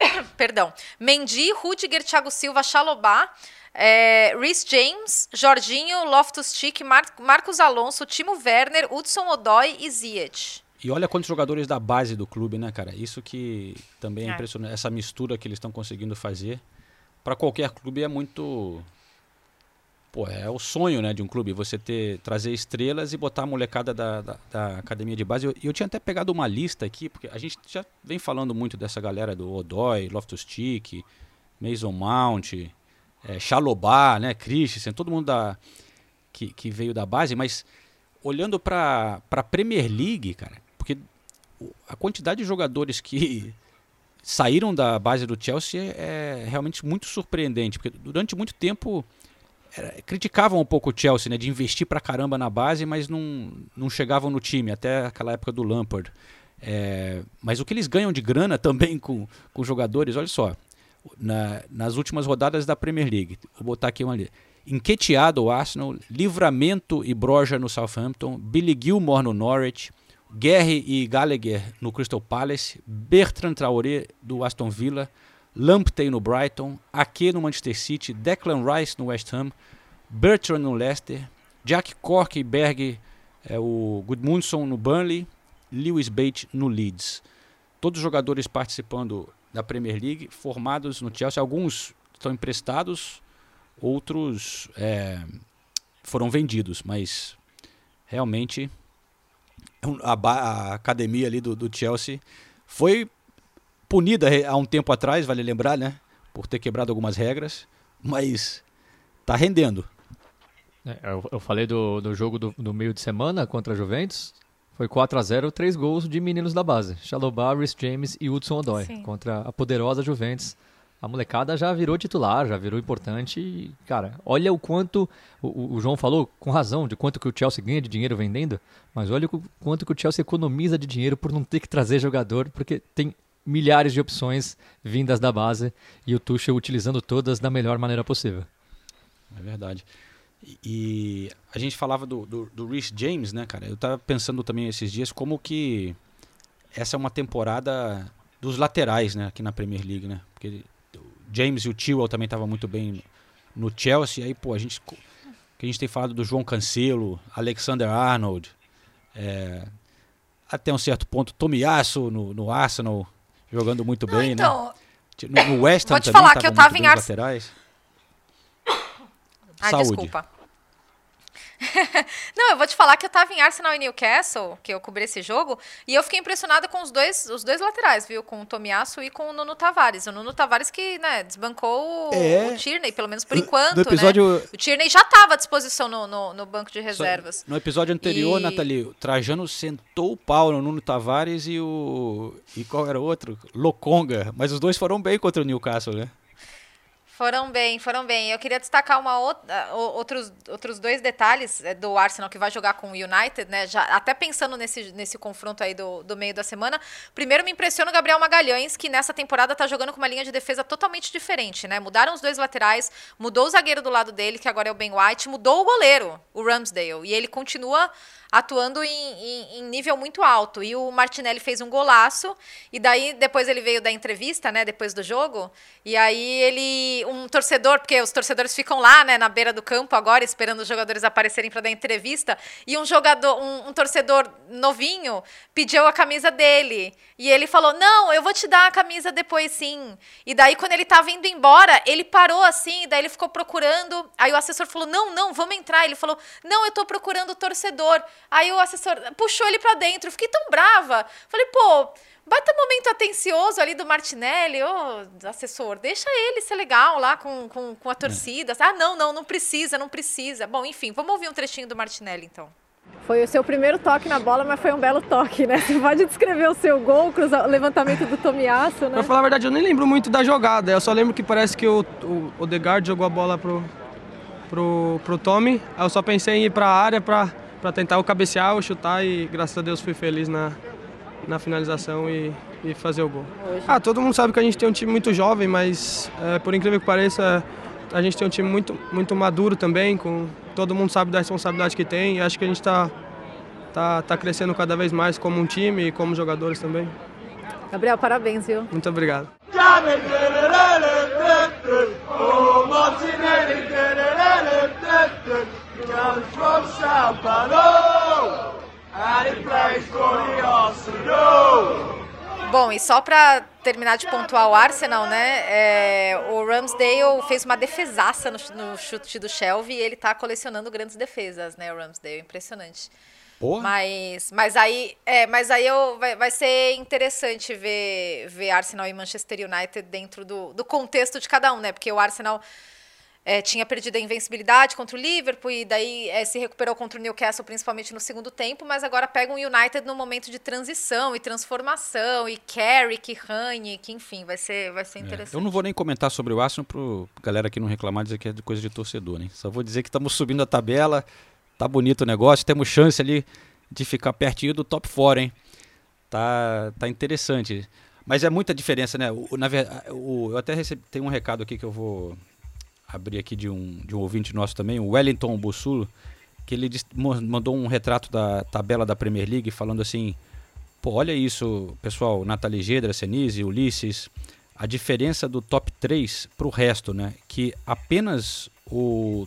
perdão, Mendy, Rudiger, Thiago Silva, Chalobah, é, Rhys James, Jorginho, Loftus-Cheek, Mar Marcos Alonso, Timo Werner, Hudson Odoi e Ziyech.
E olha quantos jogadores da base do clube, né, cara? Isso que também é, é. impressionante. Essa mistura que eles estão conseguindo fazer. Para qualquer clube é muito. Pô, é o sonho, né, de um clube. Você ter trazer estrelas e botar a molecada da, da, da academia de base. E eu, eu, tinha até pegado uma lista aqui, porque a gente já vem falando muito dessa galera do Odói, Loftus-Cheek, Mason Mount, é, Chalobah, né, Christensen, todo mundo da, que, que veio da base. Mas olhando para a Premier League, cara, porque a quantidade de jogadores que saíram da base do Chelsea é realmente muito surpreendente, porque durante muito tempo era, criticavam um pouco o Chelsea, né, de investir pra caramba na base, mas não, não chegavam no time, até aquela época do Lampard. É, mas o que eles ganham de grana também com, com jogadores, olha só, na, nas últimas rodadas da Premier League, vou botar aqui uma ali. Enqueteado o Arsenal, Livramento e Broja no Southampton, Billy Gilmore no Norwich, Guerre e Gallagher no Crystal Palace, Bertrand Traoré do Aston Villa, Lamptey no Brighton, Ake no Manchester City, Declan Rice no West Ham, Bertrand no Leicester, Jack Cork e Berg, é, o Gudmundsson no Burnley, Lewis Bate no Leeds. Todos os jogadores participando da Premier League, formados no Chelsea, alguns estão emprestados, outros é, foram vendidos, mas realmente a, a academia ali do, do, Chelsea foi punida há um tempo atrás, vale lembrar, né? Por ter quebrado algumas regras, mas tá rendendo.
É, eu, eu, falei do, do jogo do, do, meio de semana contra a Juventus. Foi 4 a 0 três gols de meninos da base. Chalobah, Rhys James e Hudson Odoi. Contra a poderosa Juventus a molecada já virou titular, já virou importante. E, cara, olha o quanto. O, o, João falou com razão de quanto que o Chelsea ganha de dinheiro vendendo, mas olha o quanto que o Chelsea economiza de dinheiro por não ter que trazer jogador, porque tem milhares de opções vindas da base e o Tuchel utilizando todas da melhor maneira possível.
É verdade. E, a gente falava do, do, do Rhys James, né, cara? Eu tava pensando também esses dias como que essa é uma temporada dos laterais, né, aqui na Premier League, né? Porque o James e o Chilwell também estavam muito bem no Chelsea. Aí, pô, a gente que a gente tem falado do João Cancelo, Alexander Arnold, é, até um certo ponto Tomiasso no, no Arsenal jogando muito
Não,
bem,
então,
né? No, no West Ham
vou te
também
falar que eu tava em
laterais.
Ai,
Saúde.
desculpa. Não, eu vou te falar que eu tava em Arsenal e Newcastle, que eu cobri esse jogo, e eu fiquei impressionada com os dois, os dois laterais, viu? Com o Tomiasso e com o Nuno Tavares. O Nuno Tavares que, né, desbancou o-
É.
o Tierney, pelo menos por enquanto,
no episódio-
né? O Tierney já tava à disposição no, no, no banco de reservas.
No episódio anterior,
E-
Nathalie, o Trajano sentou o pau no Nuno Tavares e o. E qual era o outro? Lokonga. Mas os dois foram bem contra o Newcastle, né?
Foram bem, foram bem. Eu queria destacar uma outra, o- outros, outros dois detalhes é, do Arsenal que vai jogar com o United, né? Já, até pensando nesse, nesse confronto aí do, do meio da semana. Primeiro me impressiona o Gabriel Magalhães, que nessa temporada tá jogando com uma linha de defesa totalmente diferente, né? Mudaram os dois laterais, mudou o zagueiro do lado dele, que agora é o Ben White, mudou o goleiro, o Ramsdale. E ele continua atuando em, em- em nível muito alto. E o Martinelli fez um golaço, e daí depois ele veio da entrevista, né, depois do jogo, e aí ele, um torcedor, porque os torcedores ficam lá, né, na beira do campo agora, esperando os jogadores aparecerem para dar entrevista, e um jogador, um, um torcedor novinho pediu a camisa dele, e ele falou, não, eu vou te dar a camisa depois sim. E daí quando ele tava indo embora, ele parou assim, daí ele ficou procurando, aí o assessor falou, não, não, vamos entrar. Ele falou, não, eu tô procurando o torcedor. Aí o assessor puxou ele pra dentro, eu fiquei tão brava. Falei, pô, bata um momento atencioso ali do Martinelli, ô, assessor, deixa ele ser legal lá com, com, com a torcida. Ah, não, não, não precisa, não precisa. Bom, enfim, vamos ouvir um trechinho do Martinelli, então.
Foi o seu primeiro toque na bola, mas foi um belo toque, né? Você pode descrever o seu gol, o levantamento do Tomiasso, né?
Pra falar a verdade, eu nem lembro muito da jogada. Eu só lembro que parece que o, o Odegaard jogou a bola pro, pro, pro Tommy. Aí eu só pensei em ir pra área pra, pra tentar o cabecear, ou chutar e graças a Deus fui feliz na, na finalização e, e fazer o gol. Ah, todo mundo sabe que a gente tem um time muito jovem, mas é, por incrível que pareça, a gente tem um time muito, muito maduro também, com todo mundo sabe da responsabilidade que tem e acho que a gente está tá, tá crescendo cada vez mais como um time e como jogadores também.
Gabriel, parabéns, viu?
Muito obrigado.
Comes from Sao Paulo, and he plays for the Arsenal.
Bom, e só pra terminar de pontuar o Arsenal, né? é, o Ramsdale fez uma defesaça no, no chute do Shelby e ele tá colecionando grandes defesas, né? O Ramsdale, impressionante.
Porra.
Mas, mas aí, é, mas aí eu, vai, vai ser interessante ver, ver Arsenal e Manchester United dentro do, do contexto de cada um, né? Porque o Arsenal é, tinha perdido a invencibilidade contra o Liverpool e daí é, se recuperou contra o Newcastle, principalmente no segundo tempo, mas agora pega um United num momento de transição e transformação, e Carrick, Ranick, enfim, vai ser, vai ser interessante.
É, Eu não vou nem comentar sobre o Arsenal pro galera aqui não reclamar dizer que é coisa de torcedor, né? Só vou dizer que estamos subindo a tabela, tá bonito o negócio, temos chance ali de ficar pertinho do top 4, hein? Tá, tá interessante. Mas é muita diferença, né? O, na verdade, o, eu até recebi, tem um recado aqui que eu vou abrir aqui de um, de um ouvinte nosso também, o Wellington Bussulo, que ele mandou um retrato da tabela da Premier League falando assim: pô, olha isso, pessoal, Nathalie Gedra, Senise, Ulisses, a diferença do top 3 pro resto, né? Que apenas o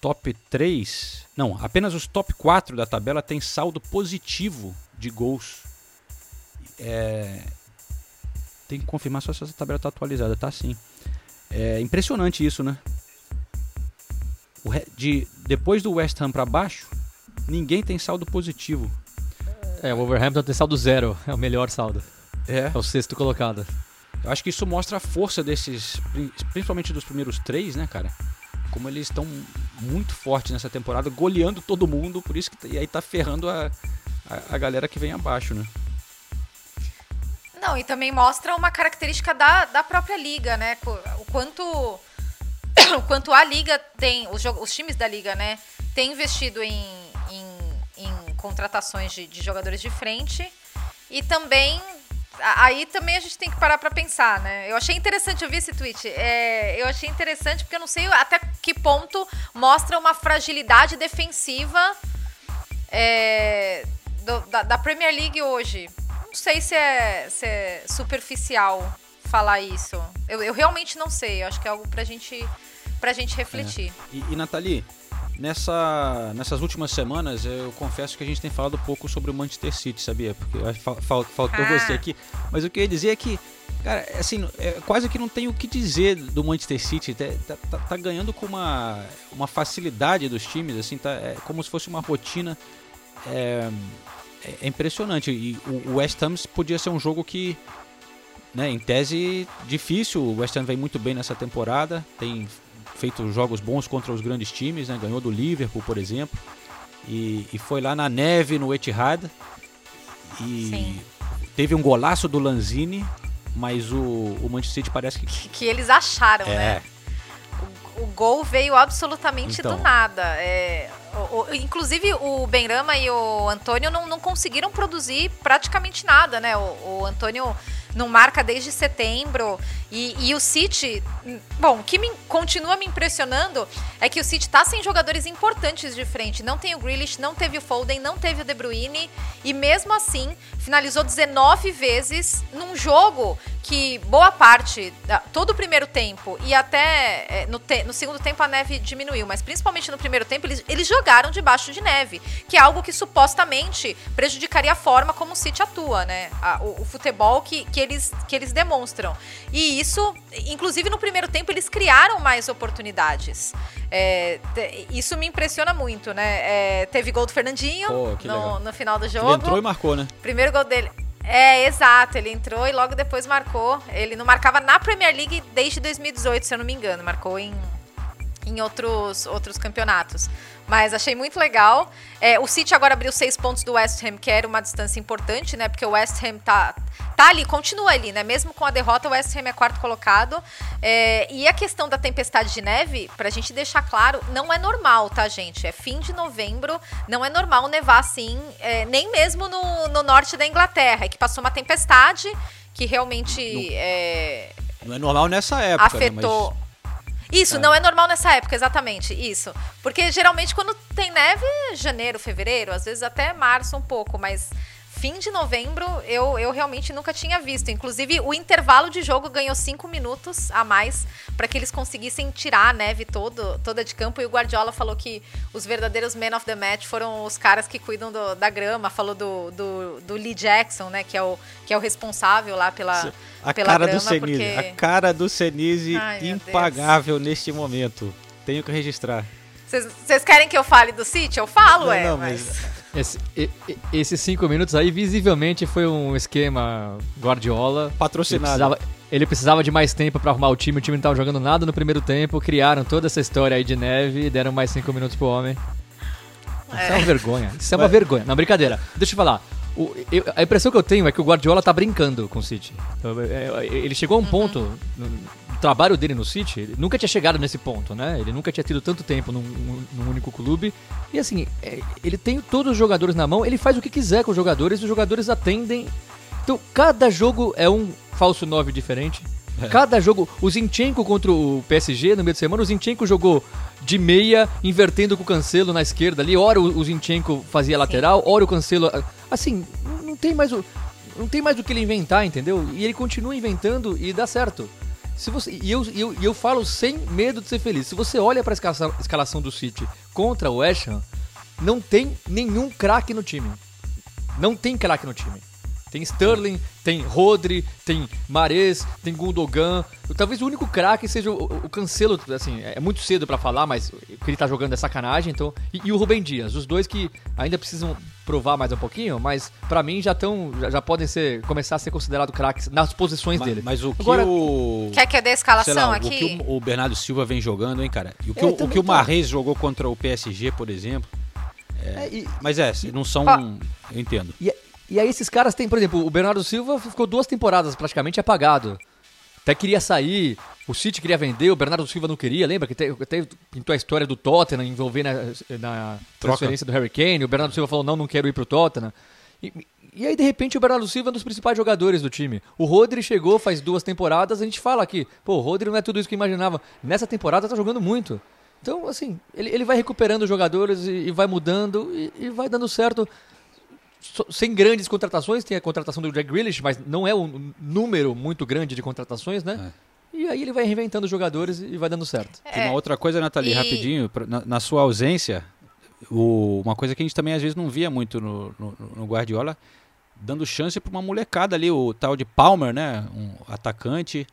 top 3, não, apenas os top 4 da tabela tem saldo positivo de gols. É, tem que confirmar só se essa tabela tá atualizada, tá sim. É impressionante isso, né? De, depois do West Ham para baixo, ninguém tem saldo positivo.
É, o Wolverhampton tem saldo zero, é o melhor saldo.
É.
É o sexto colocado.
Eu acho que isso mostra a força desses, pri- principalmente dos primeiros três, né, cara? Como eles estão muito fortes nessa temporada, goleando todo mundo, por isso que e aí tá ferrando a, a, a galera que vem abaixo, né?
Não, e também mostra uma característica da, da própria liga, né? O quanto, quanto a liga tem, os, os times da liga, né, tem investido em, em, em contratações de, de jogadores de frente e também aí também a gente tem que parar pra pensar, né? Eu achei interessante, eu vi esse tweet. É, eu achei interessante porque eu não sei até que ponto mostra uma fragilidade defensiva é, do- da, da Premier League hoje. Não sei se é, se é superficial falar isso. Eu, eu realmente não sei. Eu acho que é algo pra gente, pra gente refletir.
E, e Nathalie, nessa, nessas últimas semanas eu confesso que a gente tem falado pouco sobre o Manchester City, sabia? Porque fal- fal- faltou
Ah.
você aqui. Mas o que eu ia dizer é que, cara, assim, é, quase que não tem o que dizer do Manchester City. Tá, tá- tá- tá ganhando com uma, uma facilidade dos times, assim, tá, é como se fosse uma rotina. É, é- é impressionante. E o, o West Ham podia ser um jogo que né, em tese difícil. O West Ham vem muito bem nessa temporada, tem feito jogos bons contra os grandes times, né, ganhou do Liverpool, por exemplo, e, e foi lá na neve no Etihad e teve um golaço do Lanzini, mas o, o Manchester City parece que
Que eles acharam,
é,
né? O gol veio absolutamente
Então.
do nada. É, o- o- inclusive, o Benrama e o Antônio não, não conseguiram produzir praticamente nada, né? O, o Antônio não marca desde setembro. E, e o City, bom, o que me, continua me impressionando é que o City tá sem jogadores importantes de frente. Não tem o Grealish, não teve o Foden, não teve o De Bruyne. E mesmo assim, finalizou 19 vezes num jogo que boa parte, todo o primeiro tempo e até é, no, te- no segundo tempo a neve diminuiu, mas principalmente no primeiro tempo eles, eles jogaram debaixo de neve, que é algo que supostamente prejudicaria a forma como o City atua, né? A- o, o futebol que, que, eles, que eles demonstram. E isso, inclusive no primeiro tempo, eles criaram mais oportunidades. É, te- isso me impressiona muito, né? É, teve gol do Fernandinho
Pô,
no, no final do
ele
jogo.
entrou e marcou, né?
Primeiro gol dele. É, exato. Ele entrou e logo depois marcou. Ele não marcava na Premier League desde 2018, se eu não me engano. Marcou em, em outros, outros campeonatos. Mas achei muito legal. É, o City agora abriu seis pontos do West Ham, que era uma distância importante, né? Porque o West Ham tá, tá ali, continua ali, né? Mesmo com a derrota, o West Ham é quarto colocado. É, e a questão da tempestade de neve, pra gente deixar claro, não é normal, tá, gente? É fim de novembro, não é normal nevar assim, é, nem mesmo no, no norte da Inglaterra, é que passou uma tempestade que realmente é,
Não é normal nessa época, né,
afetou.
mas-
Isso,
É.
não é normal nessa época, exatamente, isso. Porque geralmente quando tem neve, é janeiro, fevereiro, às vezes até março um pouco, mas fim de novembro eu, eu realmente nunca tinha visto. Inclusive, o intervalo de jogo ganhou cinco minutos a mais para que eles conseguissem tirar a neve todo, toda de campo. E o Guardiola falou que os verdadeiros men of the match foram os caras que cuidam do- da grama. Falou do, do, do Lee Jackson, né? Que é o, que é o responsável lá pela,
A
pela
cara
grama.
do Senise,
porque...
a cara do Senise
Ai,
impagável neste momento. Tenho que registrar.
Vocês querem que eu fale do City? Eu falo,
Não,
é,
não,
mas...
Esse- esses cinco minutos aí, visivelmente, foi um esquema Guardiola.
Patrocinado.
Ele precisava, ele precisava de mais tempo pra arrumar o time, o time não tava jogando nada no primeiro tempo, criaram toda essa história aí de neve e deram mais cinco minutos pro homem. Isso é,
É.
uma vergonha. Isso é uma vergonha. Não, brincadeira. Deixa eu falar. O- eu- a impressão que eu tenho é que o Guardiola tá brincando com o City. Então, é, é, Ele chegou a um ponto no, no trabalho dele no City, ele nunca tinha chegado nesse ponto, né? Ele nunca tinha tido tanto tempo num, num único clube. E assim, é, ele tem todos os jogadores na mão, ele faz o que quiser com os jogadores, os jogadores atendem. Então, cada jogo é um falso 9 diferente. Cada jogo, o Zinchenko contra o PSG no meio de semana, o Zinchenko jogou de meia, invertendo com o Cancelo na esquerda ali. Ora o Zinchenko fazia lateral, ora o Cancelo. Assim, não- não tem mais o. Não tem mais o que ele inventar, entendeu? E ele continua inventando e dá certo. Se você, e, eu, eu, eu falo sem medo de ser feliz. Se você olha para a escalação, escalação do City contra o West Ham, não tem nenhum craque no time. Não tem craque no time. Tem Sterling, tem Rodri, tem Mares, tem Gundogan. Talvez o único craque seja o, o Cancelo, assim, é muito cedo pra falar, mas o que ele tá jogando é sacanagem, então. E, e o Rubem Dias, os dois que ainda precisam provar mais um pouquinho, mas pra mim já estão já, já podem ser começar a ser considerados craques nas posições
Ma-
dele.
Mas o que
Agora-
o.
Quer que eu dê a escalação
lá,
aqui?
O que o, o Bernardo Silva vem jogando, hein, cara? E o que,
É,
o, o, que o jogou contra o PSG, por exemplo. é- Mas é, não são.
Ó.
Eu entendo.
E, e aí esses caras têm, por exemplo, o Bernardo Silva ficou duas temporadas praticamente apagado. Até queria sair, o City queria vender, o Bernardo Silva não queria, lembra que até pintou a história do Tottenham envolvendo na, na transferência do Harry Kane, o Bernardo Silva falou, não, não quero ir pro Tottenham. E, e aí, de repente, o Bernardo Silva é um dos principais jogadores do time. O Rodri chegou faz duas temporadas, a gente fala aqui, pô, o Rodri não é tudo isso que eu imaginava. Nessa temporada tá jogando muito. Então, assim, ele, ele vai recuperando os jogadores e, e vai mudando e, e vai dando certo. Sem grandes contratações, tem a contratação do Jack Grealish, mas não é um número muito grande de contratações, né? E aí ele vai reinventando os jogadores e vai dando certo.
Tem uma outra coisa, Nathalie,
E-
rapidinho, pra- na, na sua ausência, o- uma coisa que a gente também às vezes não via muito no, no- no Guardiola, dando chance para uma molecada ali, o tal de Palmer, né? Um atacante.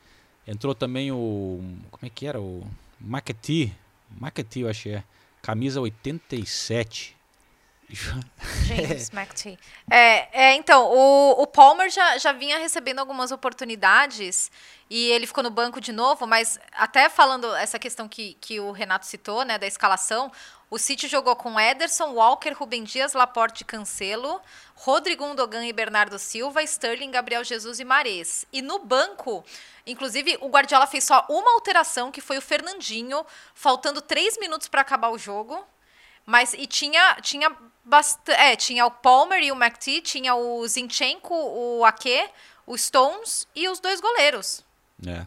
Entrou também o. Como é que era? O Maqueti. Maqueti, eu acho que é. Camisa 87.
James McTee. É, é, então, o, o Palmer já, já vinha recebendo algumas oportunidades e ele ficou no banco de novo, mas até falando essa questão que, que o Renato citou, né, da escalação, o City jogou com Ederson, Walker, Rubem Dias, Laporte e Cancelo, Rodrigo Undogan e Bernardo Silva, Sterling, Gabriel Jesus e Mares. E no banco, inclusive, o Guardiola fez só uma alteração, que foi o Fernandinho, faltando três minutos para acabar o jogo. Mas e tinha tinha bastante, é, tinha o Palmer e o McTee, tinha o Zinchenko, o Ake, o Stones e os dois goleiros.
É.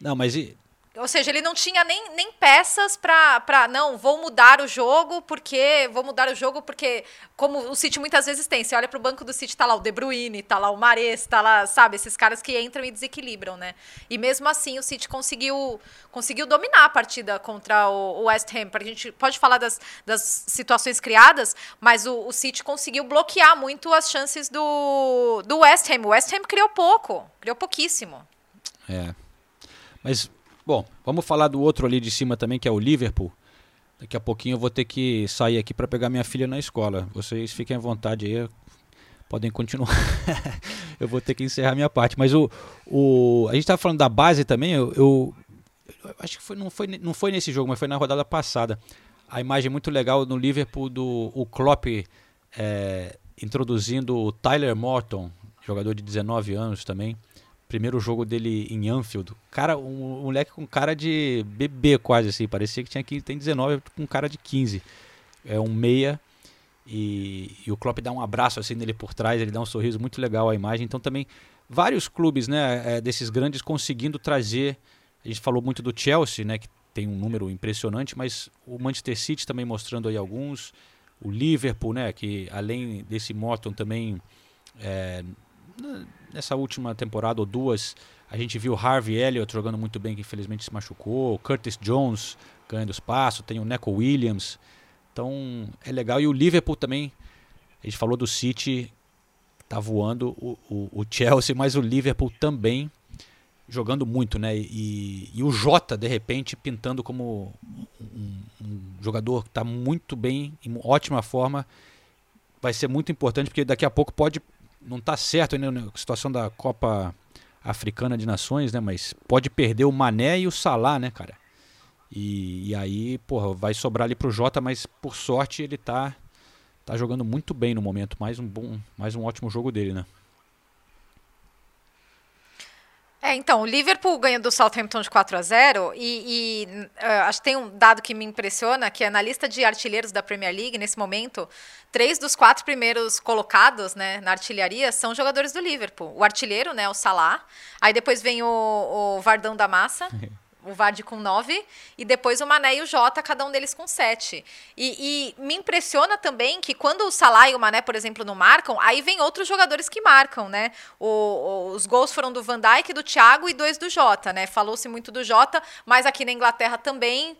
Não, mas e,
Ou seja, ele não tinha nem, nem peças pra. Não, vou mudar o jogo porque. Vou mudar o jogo porque. Como o City muitas vezes tem. Você olha pro banco do City, tá lá o De Bruyne, tá lá o Mares, tá lá, sabe? Esses caras que entram e desequilibram, né? E mesmo assim o City conseguiu, conseguiu dominar a partida contra o, o West Ham. A gente pode falar das, das situações criadas, mas o, o City conseguiu bloquear muito as chances do, do West Ham. O West Ham criou pouco, criou pouquíssimo.
É. Mas, bom, vamos falar do outro ali de cima também, que é o Liverpool. Daqui a pouquinho eu vou ter que sair aqui para pegar minha filha na escola. Vocês fiquem à vontade aí, podem continuar. eu vou ter que encerrar minha parte. Mas o, o a gente estava falando da base também. Eu, eu- eu acho que foi, não, foi, não foi nesse jogo, mas foi na rodada passada. A imagem muito legal no Liverpool do o Klopp é, introduzindo o Tyler Morton, jogador de 19 anos também. Primeiro jogo dele em Anfield. Cara, um, um moleque com cara de bebê quase assim. Parecia que tinha que tem 19 com cara de 15. É um meia e, e o Klopp dá um abraço assim nele por trás, ele dá um sorriso muito legal à imagem. Então também vários clubes, né, é, desses grandes conseguindo trazer. A gente falou muito do Chelsea, né, que tem um número impressionante, mas o Manchester City também mostrando aí alguns. O Liverpool, né, que além desse Morton também é, nessa última temporada ou duas, a gente viu Harvey Elliott jogando muito bem, que infelizmente se machucou. Curtis Jones ganhando espaço. Tem o Neco Williams. Então é legal. E o Liverpool também. A gente falou do City, tá voando. O, o, o Chelsea, mas o Liverpool também jogando muito, né? E, e o Jota, de repente, pintando como um, um jogador que está muito bem, em ótima forma. Vai ser muito importante, porque daqui a pouco pode. Não está certo ainda na situação da Copa Africana de Nações, né? Mas pode perder o Mané e o Salah, né, cara? E, e aí, porra, vai sobrar ali pro Jota, mas por sorte ele tá, tá jogando muito bem no momento. Mais um bom, mais um ótimo jogo dele, né?
É, então, o Liverpool ganhou do Southampton de 4 a 0 e, e, eh, acho que tem um dado que me impressiona, que é na lista de artilheiros da Premier League, nesse momento, três dos quatro primeiros colocados né, na artilharia são jogadores do Liverpool. O artilheiro, né, o Salah, aí depois vem o, o Vardão da Massa, o Vardy com 9, e depois o Mané e o Jota, cada um deles com 7. E, e me impressiona também que quando o Salah e o Mané, por exemplo, não marcam, aí vem outros jogadores que marcam, né? O- os gols foram do Van Dijk, do Thiago e dois do Jota, né? Falou-se muito do Jota, mas aqui na Inglaterra também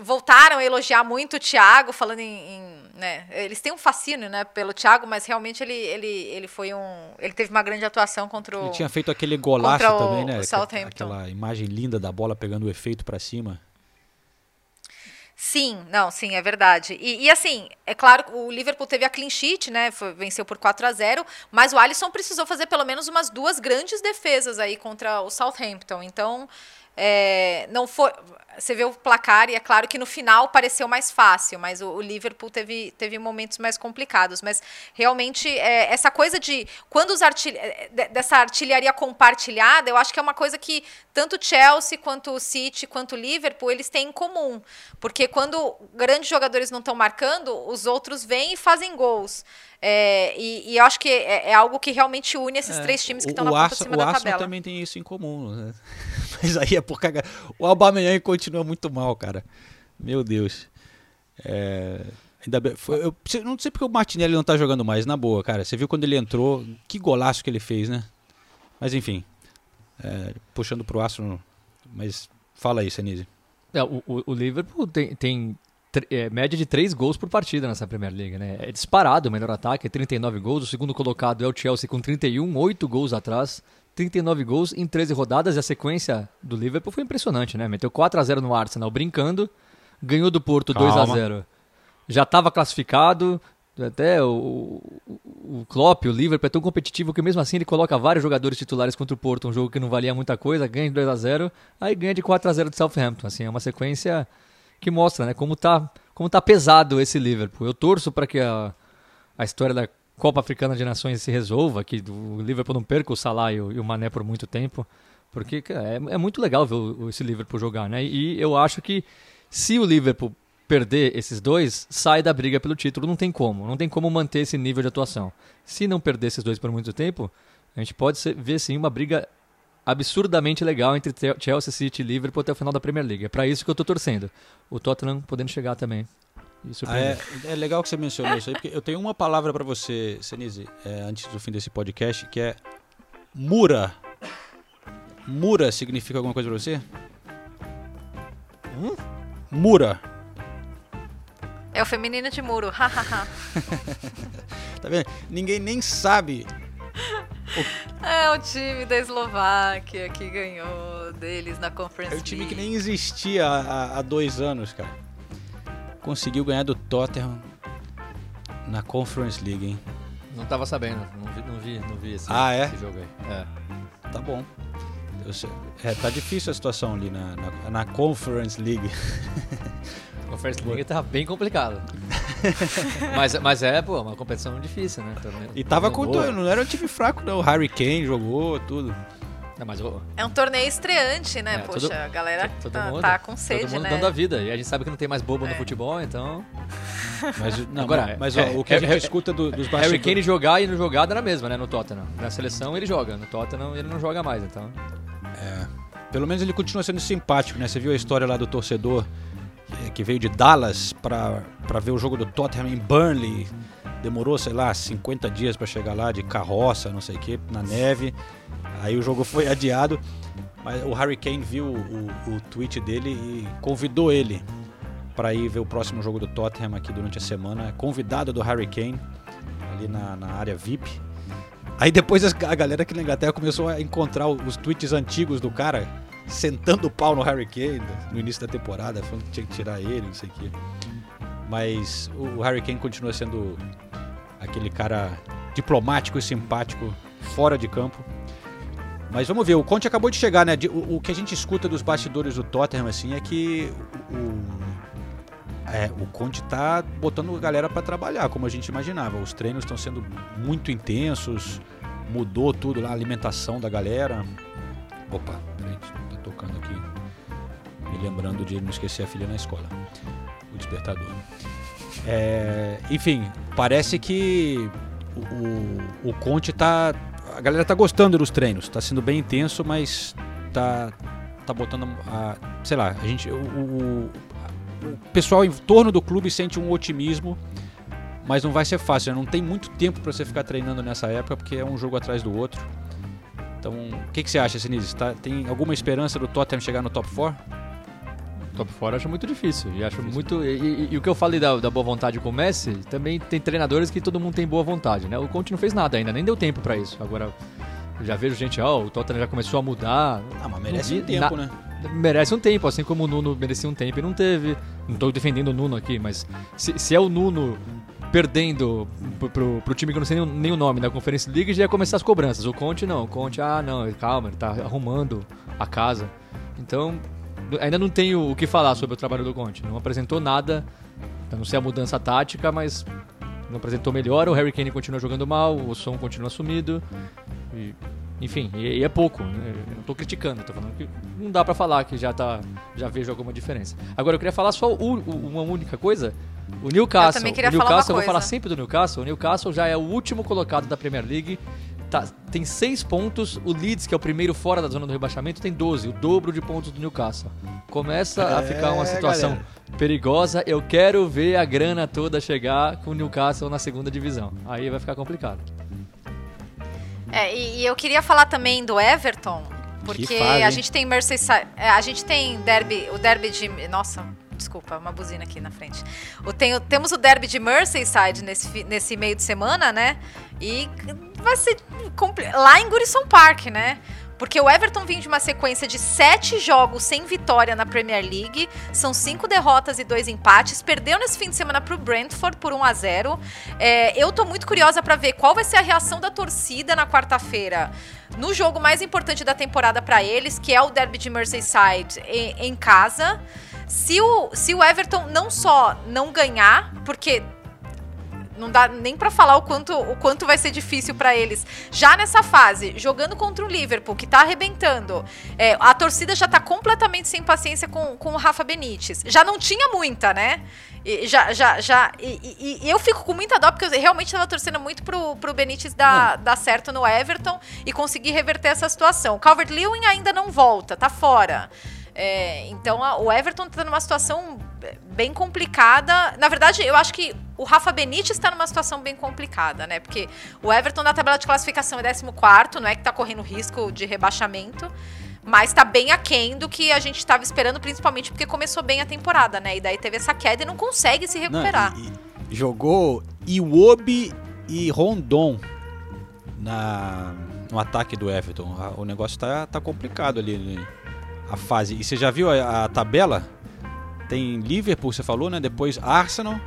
voltaram a elogiar muito o Thiago, falando em, em, né, eles têm um fascínio, né, pelo Thiago, mas realmente ele, ele, ele foi um, ele teve uma grande atuação contra o
Ele tinha feito aquele golaço também, né?
o
Aquela- imagem linda da bola pegando o efeito pra cima.
Sim, não, sim, é verdade. E, e, assim, é claro, o Liverpool teve a clean sheet, né? foi- venceu por 4 a 0 mas o Alisson precisou fazer pelo menos umas duas grandes defesas aí contra o Southampton. Então, é, não foi. Você vê o placar e é claro que no final pareceu mais fácil, mas o, o Liverpool teve, teve momentos mais complicados. Mas realmente é, essa coisa de quando os artil, é, de- dessa artilharia compartilhada, eu acho que é uma coisa que tanto o Chelsea quanto o City quanto o Liverpool eles têm em comum, porque quando grandes jogadores não estão marcando, os outros vêm e fazem gols. É, e, e eu acho que é, é algo que realmente une esses
É,
três times que
o-
estão na
o
ponta
Arsenal-
cima
o
da
Arsenal
tabela.
também tem isso em comum, né? Mas aí é por cagar. O Aubameyang continua muito mal, cara. Meu Deus. É, Ainda bem, foi, eu não sei porque o Martinelli não tá jogando mais, na boa, cara. Você viu quando ele entrou, que golaço que ele fez, né? Mas enfim, é, puxando pro Astro, mas fala aí, Senise.
É, o, o, Liverpool tem, tem é, média de 3 gols por partida nessa Premier League, né? É disparado o melhor ataque, é 39 gols. O segundo colocado é o Chelsea com 31, 8 gols atrás. 39 gols em 13 rodadas e a sequência do Liverpool foi impressionante, né? Meteu 4 a 0 no Arsenal brincando, ganhou do Porto Calma. 2 a 0 já estava classificado. Até o, o Klopp, o Liverpool é tão competitivo que mesmo assim ele coloca vários jogadores titulares contra o Porto, um jogo que não valia muita coisa, ganha de 2 a 0 aí ganha de 4 a 0 de Southampton. Assim, é uma sequência que mostra né, como tá, como tá pesado esse Liverpool. Eu torço para que a, a história da Copa Africana de Nações se resolva, que o Liverpool não perca o Salah e o, Mané por muito tempo, porque é, é muito legal ver o, esse Liverpool jogar. Né? E eu acho que se o Liverpool perder esses dois, sai da briga pelo título. Não tem como. Não tem como manter esse nível de atuação. Se não perder esses dois por muito tempo, a gente pode ser, ver sim uma briga absurdamente legal entre Chelsea City e Liverpool até o final da Premier League. É para isso que eu estou torcendo. O Tottenham podendo chegar também.
Ah, é, é, legal que você mencionou isso aí, porque eu tenho uma palavra para você, Senise, é, antes do fim desse podcast, que é Mura. Mura significa alguma coisa para você? Hum? Mura.
É o feminino de muro, hahaha.
tá vendo? Ninguém nem sabe.
O... É o time da Eslováquia que ganhou deles na Conference
League. É o time que nem existia há, há dois anos, cara. Conseguiu ganhar do Tottenham na Conference League, hein?
Não tava sabendo, não vi, não vi, não vi esse,
ah, é?
esse jogo aí. É.
Tá bom. Sei, é, tá difícil a situação ali na, na, na Conference League.
Conference League tá bem complicado. mas, mas é, pô, uma competição difícil, né?
Também. E tava com. Não era um time fraco, não. O Harry Kane jogou, tudo.
Não, mas,
É um torneio estreante, né? É, Poxa, todo, a galera todo tá, mundo, tá, com sede,
todo mundo
né?
dando a vida. E a gente sabe que não tem mais bobo é. no futebol, então.
Mas, não, Agora, mas ó, o que a gente escuta do, dos bastidores...
Harry Kane jogar e não jogar dá na mesma, né? No Tottenham. Na seleção ele joga, no Tottenham ele não joga mais, então.
É. Pelo menos ele continua sendo simpático, né? Você viu a história lá do torcedor que veio de Dallas para ver o jogo do Tottenham em Burnley. Demorou, sei lá, 50 dias para chegar lá de carroça, não sei o que, na neve. Aí o jogo foi adiado. Mas o Harry Kane viu o, o tweet dele e convidou ele para ir ver o próximo jogo do Tottenham aqui durante a semana. Convidado do Harry Kane, ali na, na área VIP. Aí depois a galera aqui na Inglaterra começou a encontrar os tweets antigos do cara sentando o pau no Harry Kane no início da temporada, falando que tinha que tirar ele, não sei o quê. Mas o Harry Kane continua sendo aquele cara diplomático e simpático fora de campo. Mas vamos ver, o Conte acabou de chegar, né? O, o que a gente escuta dos bastidores do Tottenham assim é que o, é, o Conte tá botando a galera para trabalhar, como a gente imaginava. Os treinos estão sendo muito intensos, mudou tudo lá, a alimentação da galera. Opa, peraí, tocando aqui, me lembrando de não esquecer a filha na escola, o despertador. É, enfim, parece que o, o, o Conte tá. A galera tá gostando dos treinos, tá sendo bem intenso, mas tá, tá botando a. Sei lá, a gente. O, o, o pessoal em torno do clube sente um otimismo mas não vai ser fácil. Né? Não tem muito tempo para você ficar treinando nessa época, porque é um jogo atrás do outro. Então, o que, que você acha, Sinise? Tá, tem alguma esperança do Tottenham chegar no top 4?
Top 4 eu acho muito difícil. E acho muito. E, e, e, o que eu falei da, da, boa vontade com o Messi, também tem treinadores que todo mundo tem boa vontade, né? O Conte não fez nada ainda, nem deu tempo para isso. Agora, já vejo gente, ó, oh, o Tottenham já começou a mudar.
Ah, mas merece vi, um tempo, na, né?
Merece um tempo, assim como o Nuno merecia um tempo e não teve. Não tô defendendo o Nuno aqui, mas se, se é o Nuno perdendo pro, pro, pro, time que eu não sei nem, nem, o nome da Conferência League, já ia começar as cobranças. O Conte não, o Conte, ah, não, calma, ele tá arrumando a casa. Então, ainda não tenho o que falar sobre o trabalho do Conte. Não apresentou nada, a não ser a mudança tática, mas não apresentou melhor. O Harry Kane continua jogando mal, o som continua sumido. E enfim, e, e é pouco. Né? Eu não tô criticando, tô falando que não dá para falar que já tá, já vejo alguma diferença. Agora eu queria falar só o, o, uma única coisa. O Newcastle,
eu também queria
o Newcastle,
falar
eu vou falar sempre do Newcastle. O Newcastle já é o último colocado da Premier League tá, tem 6 pontos. O Leeds, que é o primeiro fora da zona do rebaixamento, tem 12, o dobro de pontos do Newcastle. Começa a ficar uma
É,
situação
galera.
perigosa. Eu quero ver a grana toda chegar com o Newcastle na segunda divisão. Aí vai ficar complicado.
É, e, e eu queria falar também do Everton, porque
fase,
a gente tem Merseyside, é, a gente tem derby, o derby de, nossa, desculpa, uma buzina aqui na frente. O, tem, o- temos o derby de Merseyside nesse, nesse meio de semana, né? E vai ser lá em Goodison Park, né? Porque o Everton vinha de uma sequência de sete jogos sem vitória na Premier League. São cinco derrotas e dois empates. Perdeu nesse fim de semana para o Brentford por 1 a 0 É, Eu tô muito curiosa para ver qual vai ser a reação da torcida na quarta-feira. No jogo mais importante da temporada para eles, que é o Derby de Merseyside em, em casa. Se o, se o Everton não só não ganhar, porque não dá nem pra falar o quanto, o quanto vai ser difícil pra eles. Já nessa fase, jogando contra o Liverpool, que tá arrebentando, é, a torcida já tá completamente sem paciência com, com o Rafa Benítez. Já não tinha muita, né? E já, já, já, e, e- e eu fico com muita dó, porque eu realmente tava torcendo muito pro, pro Benítez dar, dar certo no Everton e conseguir reverter essa situação. O Calvert-Lewin ainda não volta, tá fora. É, então a- o Everton tá numa situação bem complicada. Na verdade, eu acho que o Rafa Benítez está numa situação bem complicada, né? Porque o Everton na tabela de classificação é 14, não é que tá correndo risco de rebaixamento, mas tá bem aquém do que a gente estava esperando, principalmente porque começou bem a temporada, né? E daí teve essa queda e não consegue se
Não,
recuperar.
e- e jogou Iwobi e Rondon na, no ataque do Everton. O negócio tá, tá complicado ali, né? a fase. E você já viu a, a tabela? Tem Liverpool, você falou, né? Depois Arsenal,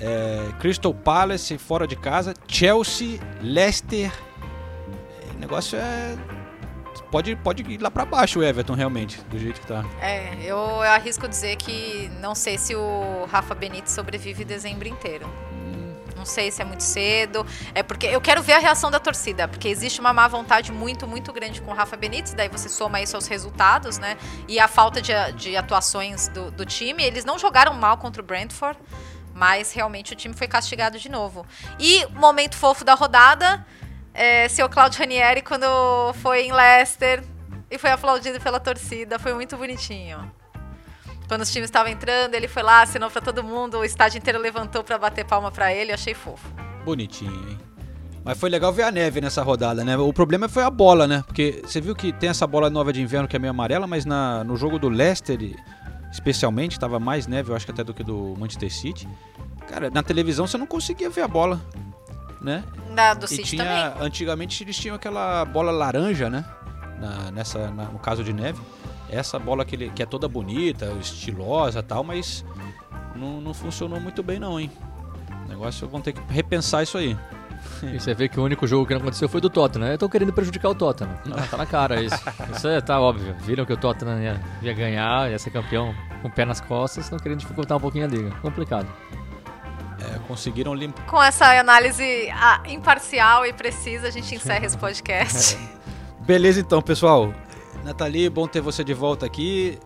é, Crystal Palace fora de casa, Chelsea, Leicester. É, O negócio é pode pode ir lá pra baixo o Everton realmente, do jeito que tá.
É, eu arrisco dizer que não sei se o Rafa Benítez sobrevive dezembro inteiro. Não sei se é muito cedo. É porque eu quero ver a reação da torcida, porque existe uma má vontade muito, muito grande com o Rafa Benítez, daí você soma isso aos resultados, né? E a falta de, de atuações do, do time. Eles não jogaram mal contra o Brentford, mas realmente o time foi castigado de novo. E momento fofo da rodada, é, seu Claudio Ranieri, quando foi em Leicester e foi aplaudido pela torcida, foi muito bonitinho. Quando os times estavam entrando, ele foi lá, assinou pra todo mundo, o estádio inteiro levantou pra bater palma pra ele, eu achei fofo.
Bonitinho, hein? Mas foi legal ver a neve nessa rodada, né? O problema foi a bola, né? Porque você viu que tem essa bola nova de inverno que é meio amarela, mas na, no jogo do Leicester, especialmente, tava mais neve, eu acho que até do que do Manchester City. Cara, na televisão você não conseguia ver a bola, né?
Da, do
e
City
tinha,
também.
Antigamente eles tinham aquela bola laranja, né? Na, nessa, na- no caso de neve. Essa bola que, ele- que é toda bonita, estilosa e tal, mas não, não funcionou muito bem não, hein? O negócio vão ter que repensar isso aí.
E você vê que o único jogo que não aconteceu foi do Tottenham. né? Eu tô querendo prejudicar o Tottenham. Tá, tá na cara isso. Isso é, tá óbvio. Viram que o Tottenham ia, ia ganhar, ia ser campeão com o pé nas costas, estão querendo dificultar um pouquinho a liga. Complicado.
É, conseguiram limpar.
Com essa análise ah, imparcial e precisa, a gente encerra esse podcast.
Beleza então, pessoal. Nathalie, bom ter você de volta aqui.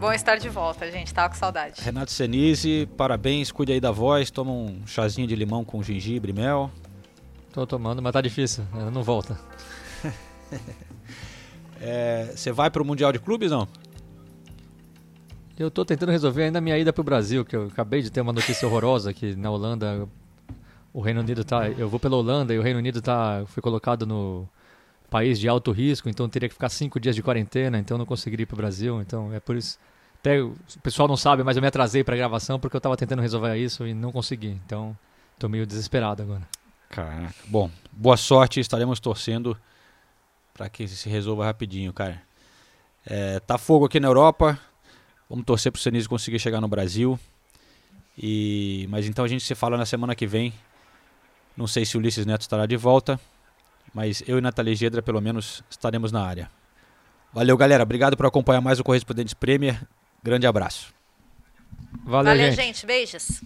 Bom estar de volta, gente. Tava com saudade.
Renato Senise, parabéns, cuide aí da voz, toma um chazinho de limão com gengibre e mel.
Tô tomando, mas tá difícil. eh, Não volta.
É, Você vai pro Mundial de Clubes, não?
Eu tô tentando resolver ainda a minha ida pro Brasil, que eu acabei de ter uma notícia horrorosa que na Holanda o Reino Unido tá. Eu vou pela Holanda e o Reino Unido tá, foi colocado no país de alto risco, então teria que ficar cinco dias de quarentena, então não conseguiria ir pro Brasil. Então é por isso. Até o pessoal não sabe, mas eu me atrasei pra gravação porque eu tava tentando resolver isso e não consegui. Então tô meio desesperado agora.
Caraca. Bom, boa sorte, estaremos torcendo para que se resolva rapidinho, cara. É, tá fogo aqui na Europa. Vamos torcer pro Senise conseguir chegar no Brasil. E mas então a gente se fala na semana que vem. Não sei se o Ulisses Neto estará de volta, mas eu e Nathalie Gedra pelo menos estaremos na área. Valeu, galera. Obrigado por acompanhar mais o Correspondentes Premier. Grande abraço.
Valeu,
Valeu gente. Beijos.